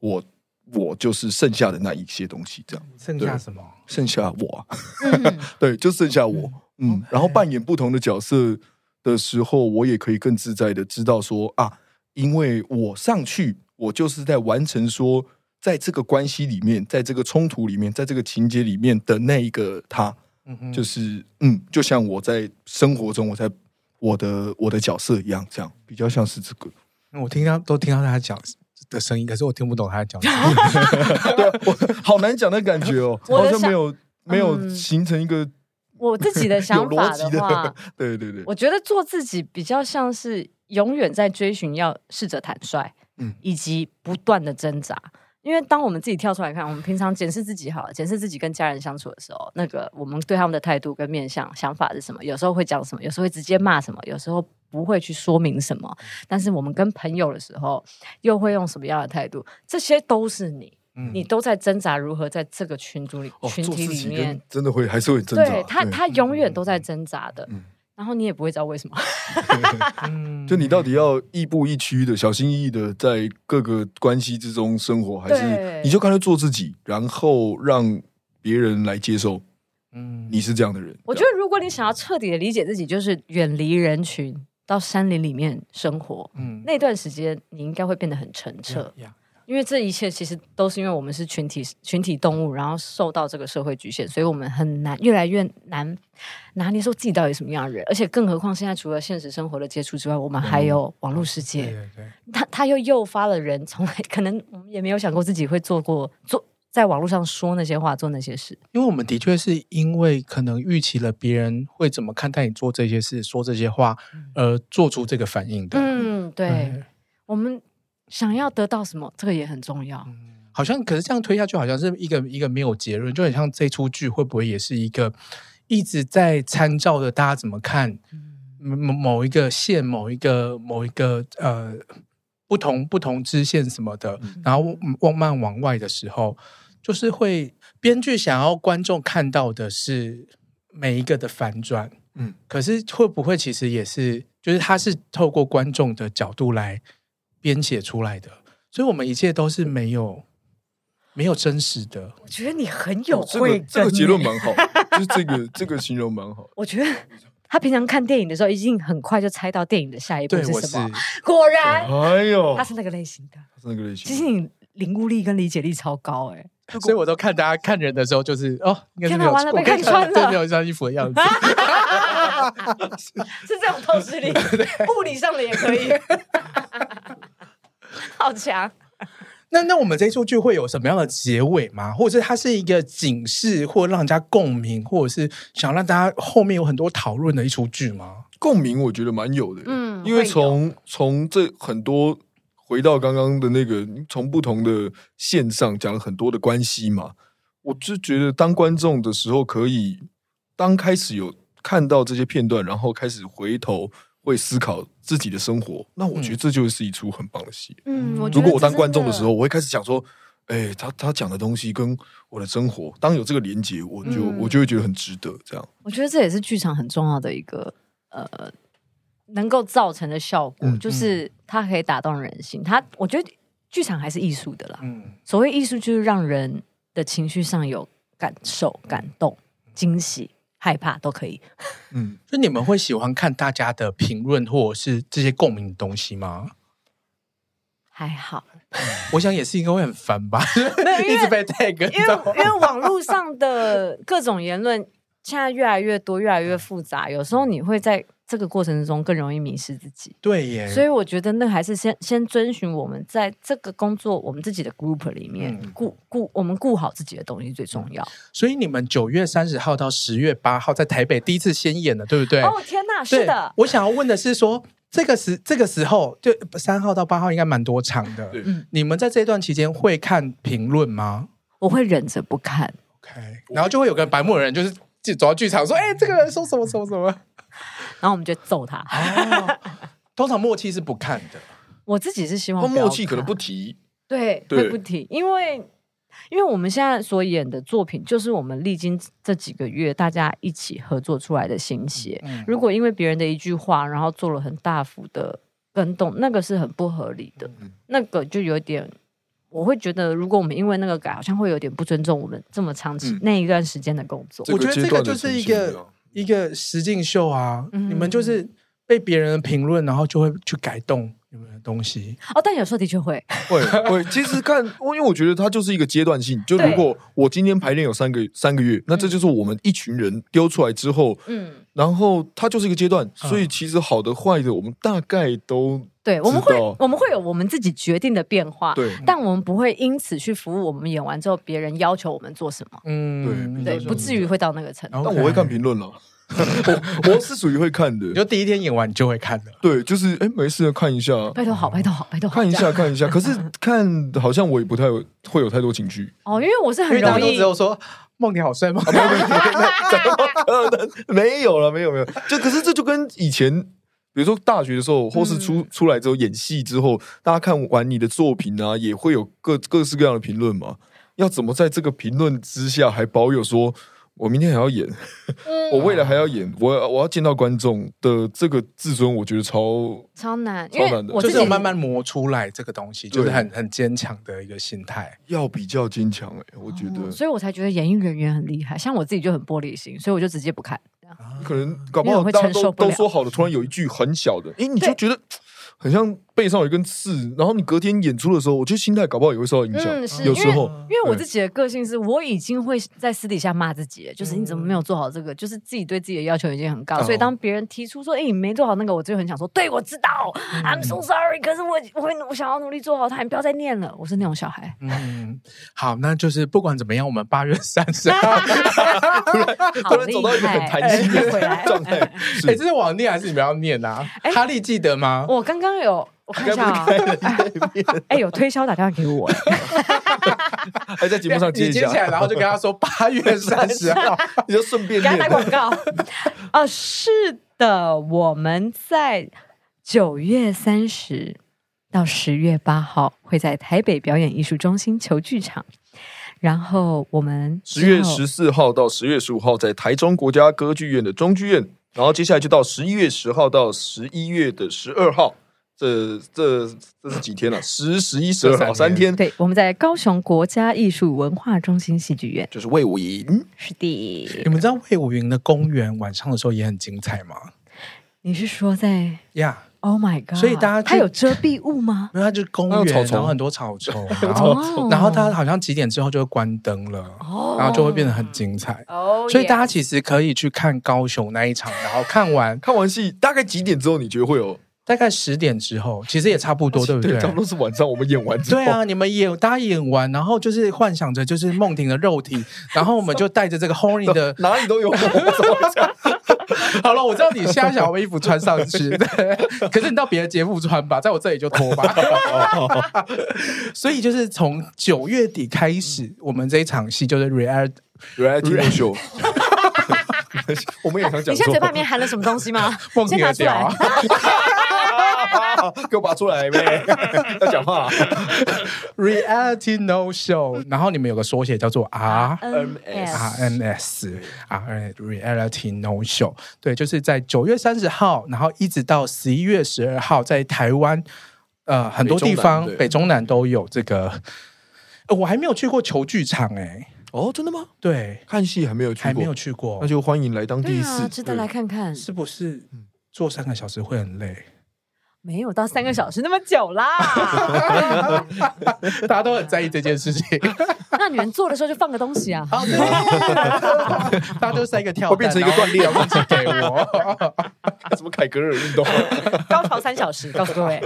我。我就是剩下的那一些东西，这样。剩下什么？剩下我。对，就剩下我。嗯，然后扮演不同的角色的时候，我也可以更自在的知道说啊，因为我上去，我就是在完成说，在这个关系里面，在这个冲突里面，在这个情节里面的那一个他，嗯就是嗯，就像我在生活中，我在我的我的角色一样，这样比较像是这个。我听到都听到他讲。的声音，可是我听不懂他在讲什么。对，我好难讲的感觉哦，好像没有没有形成一个我自己的想法的话，对对对，我觉得做自己比较像是永远在追寻，要试着坦率，嗯，以及不断的挣扎。因为当我们自己跳出来看，我们平常检视自己好了，检视自己跟家人相处的时候，那个我们对他们的态度跟面向想法是什么？有时候会讲什么，有时候会直接骂什么，有时候不会去说明什么。但是我们跟朋友的时候，又会用什么样的态度？这些都是你，嗯、你都在挣扎如何在这个群组里、哦、群体里面，真的会还是会挣扎。对他，他永远都在挣扎的。嗯然后你也不会知道为什么，就你到底要亦步亦趋的、小心翼翼的在各个关系之中生活，还是你就干脆做自己，然后让别人来接受？嗯，你是这样的人。我觉得，如果你想要彻底的理解自己，就是远离人群，到山林里面生活。嗯，那段时间你应该会变得很澄澈。Yeah, yeah. 因为这一切其实都是因为我们是群体群体动物，然后受到这个社会局限，所以我们很难越来越难拿捏说自己到底什么样的人。而且更何况现在除了现实生活的接触之外，我们还有网络世界。他他又诱发了人从来可能我们也没有想过自己会做过做在网络上说那些话做那些事。因为我们的确是因为可能预期了别人会怎么看待你做这些事说这些话，而做出这个反应的。嗯，对，嗯、我们。想要得到什么，这个也很重要。嗯，好像可是这样推下去，好像是一个一个没有结论，就很像这出剧会不会也是一个一直在参照着，大家怎么看某某一个线，某一个某一个呃不同不同支线什么的，嗯、然后往慢往外的时候，就是会编剧想要观众看到的是每一个的反转，嗯，可是会不会其实也是，就是他是透过观众的角度来。编写出来的，所以我们一切都是没有没有真实的。我觉得你很有慧根，这个、这个结论蛮好，就是这个这个形容蛮好。我觉得他平常看电影的时候，一定很快就猜到电影的下一步是什么。果然，哎呦，他是那个类型的，他是那个类型。其实你领悟力跟理解力超高哎、欸，所以我都看大家看人的时候，就是哦，应该是没有完了被看穿了，对，没有一身衣服的样子，是是这种透视力，物理上的也可以。好强！那那我们这一出剧会有什么样的结尾吗？或者是它是一个警示，或让人家共鸣，或者是想让大家后面有很多讨论的一出剧吗？共鸣我觉得蛮有的，嗯，因因为从从这很多回到刚刚的那个，从不同的线上讲了很多的关系嘛，我就觉得当观众的时候，可以当开始有看到这些片段，然后开始回头会思考自己的生活，那我觉得这就是一出很棒的戏。嗯，如果我当观众的时候，我会开始想说。哎，他他讲的东西跟我的生活，当有这个连接，我就、嗯、我就会觉得很值得。这样，我觉得这也是剧场很重要的一个呃，能够造成的效果，嗯、就是它可以打动人心。它，我觉得剧场还是艺术的啦。嗯，所谓艺术就是让人的情绪上有感受、感动、惊喜、害怕都可以。嗯，就你们会喜欢看大家的评论或者是这些共鸣的东西吗？还好。我想也是应该会很烦吧，一直被 tag，因为因为网络上的各种言论现在越来越多，越来越复杂，有时候你会在这个过程中更容易迷失自己。对耶，所以我觉得那还是先先遵循我们在这个工作，我们自己的 group 里面顾顾我们顾好自己的东西最重要。所以你们九月三十号到十月八号在台北第一次先演了，对不对？哦天哪，是的。我想要问的是说。这个时这个时候，就三号到八号应该蛮多场的。对，你们在这段期间会看评论吗？我会忍着不看。OK，然后就会有个白目人，就是就走到剧场说：“哎，这个人说什么什么什么。”然后我们就揍他。哦，通常默契是不看的。我自己是希望默契可能不提。对，会不提，因为。因为我们现在所演的作品，就是我们历经这几个月大家一起合作出来的心血。嗯、如果因为别人的一句话，然后做了很大幅的更动，那个是很不合理的。嗯、那个就有点，我会觉得，如果我们因为那个改，好像会有点不尊重我们这么长期、嗯、那一段时间的工作。我觉得这个就是一个一个实境秀啊，嗯、你们就是被别人的评论，然后就会去改动。有没有东西？哦，但有时候的确会，会会。其实看，因为我觉得它就是一个阶段性。就如果我今天排练有三个三个月，那这就是我们一群人丢出来之后，嗯，然后它就是一个阶段。所以其实好的坏的，我们大概都对。我们会我们会有我们自己决定的变化，对。但我们不会因此去服务我们演完之后别人要求我们做什么。嗯，对对，不至于会到那个程度。但我会看评论了。我我是属于会看的，就第一天演完你就会看的。对，就是哎，没事看一下，拜托好，拜托好，拜托好，看一下看一下。可是看好像我也不太会有太多情绪哦，因为我是很容易。只有说梦你好帅吗？没有了，没有没有。就可是这就跟以前，比如说大学的时候，或是出出来之后演戏之后，大家看完你的作品啊，也会有各各式各样的评论嘛。要怎么在这个评论之下还保有说？我明天还要演，嗯、我未来还要演，我我要见到观众的这个自尊，我觉得超超难，超难的，就是慢慢磨出来这个东西，就是很很坚强的一个心态，要比较坚强哎，我觉得、哦，所以我才觉得演艺人员很厉害，像我自己就很玻璃心，所以我就直接不看，可能搞不好大家都都说好了，突然有一句很小的，哎，你就觉得。很像背上有一根刺，然后你隔天演出的时候，我觉得心态搞不好也会受到影响。嗯，是，有时候，因为，因为我自己的个性是，我已经会在私底下骂自己，就是你怎么没有做好这个，就是自己对自己的要求已经很高，嗯、所以当别人提出说，哎，你没做好那个，我就很想说，对，我知道、嗯、，I'm so sorry，可是我我会我想要努力做好它，你不要再念了，我是那种小孩。嗯，好，那就是不管怎么样，我们八月三十号 突然走到一个很弹性的 状态。哎，这是我念还是你们要念啊？哎、哈利记得吗？我刚刚。刚有，我看一下啊，哎，有推销打电话给我，还在节目上接接起来，然后就跟他说八月三十号，你就顺便给他打广告。哦，是的，我们在九月三十到十月八号会在台北表演艺术中心球剧场，然后我们十月十四号到十月十五号在台中国家歌剧院的中剧院，然后接下来就到十一月十号到十一月的十二号。这这这是几天了？十、十一、十二号三天。对，我们在高雄国家艺术文化中心戏剧院，就是魏武营。是的，你们知道魏武营的公园晚上的时候也很精彩吗？你是说在呀 Yeah.？Oh my god！所以大家它有遮蔽物吗？因为它就是公园，然后很多草丛，然后然后它好像几点之后就会关灯了，然后就会变得很精彩。哦，所以大家其实可以去看高雄那一场，然后看完 看完戏大概几点之后，你觉得会有？大概十点之后，其实也差不多，对不对？差不多是晚上我们演完之后。对啊，你们演，大家演完，然后就是幻想着就是梦婷的肉体，然后我们就带着这个 horny 的，哪里都有。好了，我知道你现在想要把衣服穿上去，对，可是你到别的节目穿吧，在我这里就脱吧。所以就是从九月底开始，我们这一场戏就是 reality reality show。我们也想讲，你现在嘴巴里面含了什么东西吗？先拿出来。给我拔出来呗！要讲话。Reality No Show，然后你们有个缩写叫做 R M S R M S R Reality No Show。对，就是在九月三十号，然后一直到十一月十二号，在台湾呃很多地方北中，北中南都有这个。呃、我还没有去过球剧场哎、欸。哦，真的吗？对，看戏还没有去过，还没有去过，那就欢迎来当第一次，啊、值得来看看。是不是坐三个小时会很累？没有到三个小时那么久啦，大家都很在意这件事情。那你们做的时候就放个东西啊，大家都塞一个跳，会变成一个锻炼，东西给我。什么凯格尔运动？高潮三小时，告诉各位。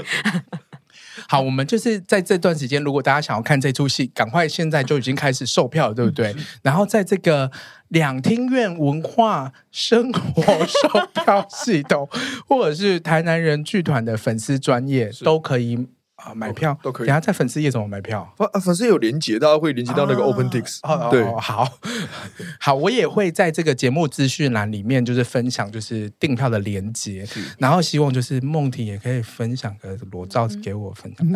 好，我们就是在这段时间，如果大家想要看这出戏，赶快现在就已经开始售票了，对不对？然后在这个两厅院文化生活售票系统，或者是台南人剧团的粉丝专业都可以。啊，买票都可以。等下在粉丝页怎么买票？粉粉丝有连接，大家会连接到那个 OpenTix。对，好 好，我也会在这个节目资讯栏里面，就是分享就是订票的连接。然后希望就是梦婷也可以分享个裸照给我分享。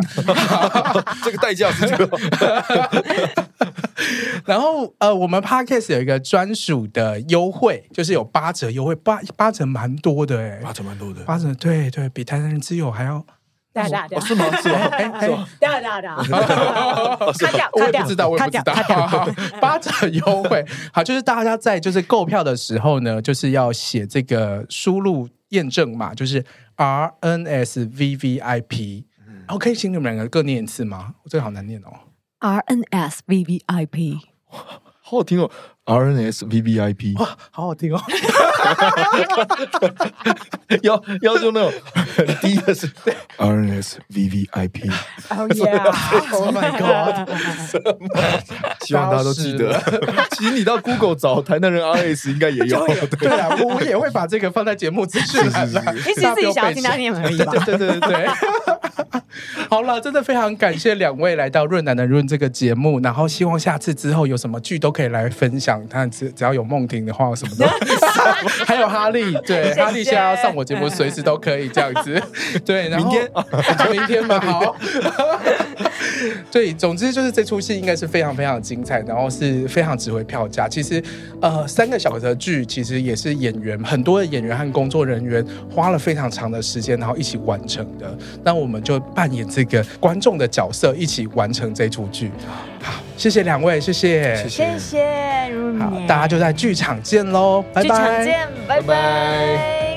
这个代价是这个。然后呃，我们 Podcast 有一个专属的优惠，就是有八折优惠，八八折蛮多的哎，八折蛮多的，八折对对，比台南人之友还要。哒哒哒，是吗？是吗？是吗？哒哒哒，卡掉，我也不知道，我也不知道。八折优惠，好，就是大家在就是购票的时候呢，就是要写这个输入验证码，就是 R N S V V I P。然后可以请你们两个各念一次吗？我这个好难念哦。R N S V V I P，好好听哦。R N S V V I P，哇，好好听哦！要要用那种很低的是 R N S V V I P。Oh yeah！Oh my god！希望大家都记得。其实你到 Google 找台南人 R S 应该也有。对啊，我也会把这个放在节目资讯栏。你其实自己想要听他念而已吧？对对对对。好了，真的非常感谢两位来到《润南的润》这个节目，然后希望下次之后有什么剧都可以来分享。他只只要有梦婷的话，什么都，还有哈利，对，哈利现在要上我节目，随时都可以这样子。对，然后明天，明天吧，好。对，总之就是这出戏应该是非常非常精彩，然后是非常值回票价。其实，呃，三个小时的剧，其实也是演员很多的演员和工作人员花了非常长的时间，然后一起完成的。那我们就扮演这个观众的角色，一起完成这出剧。好，谢谢两位，谢谢，谢谢，好，大家就在剧场见喽，拜拜，剧场见，拜拜。拜拜。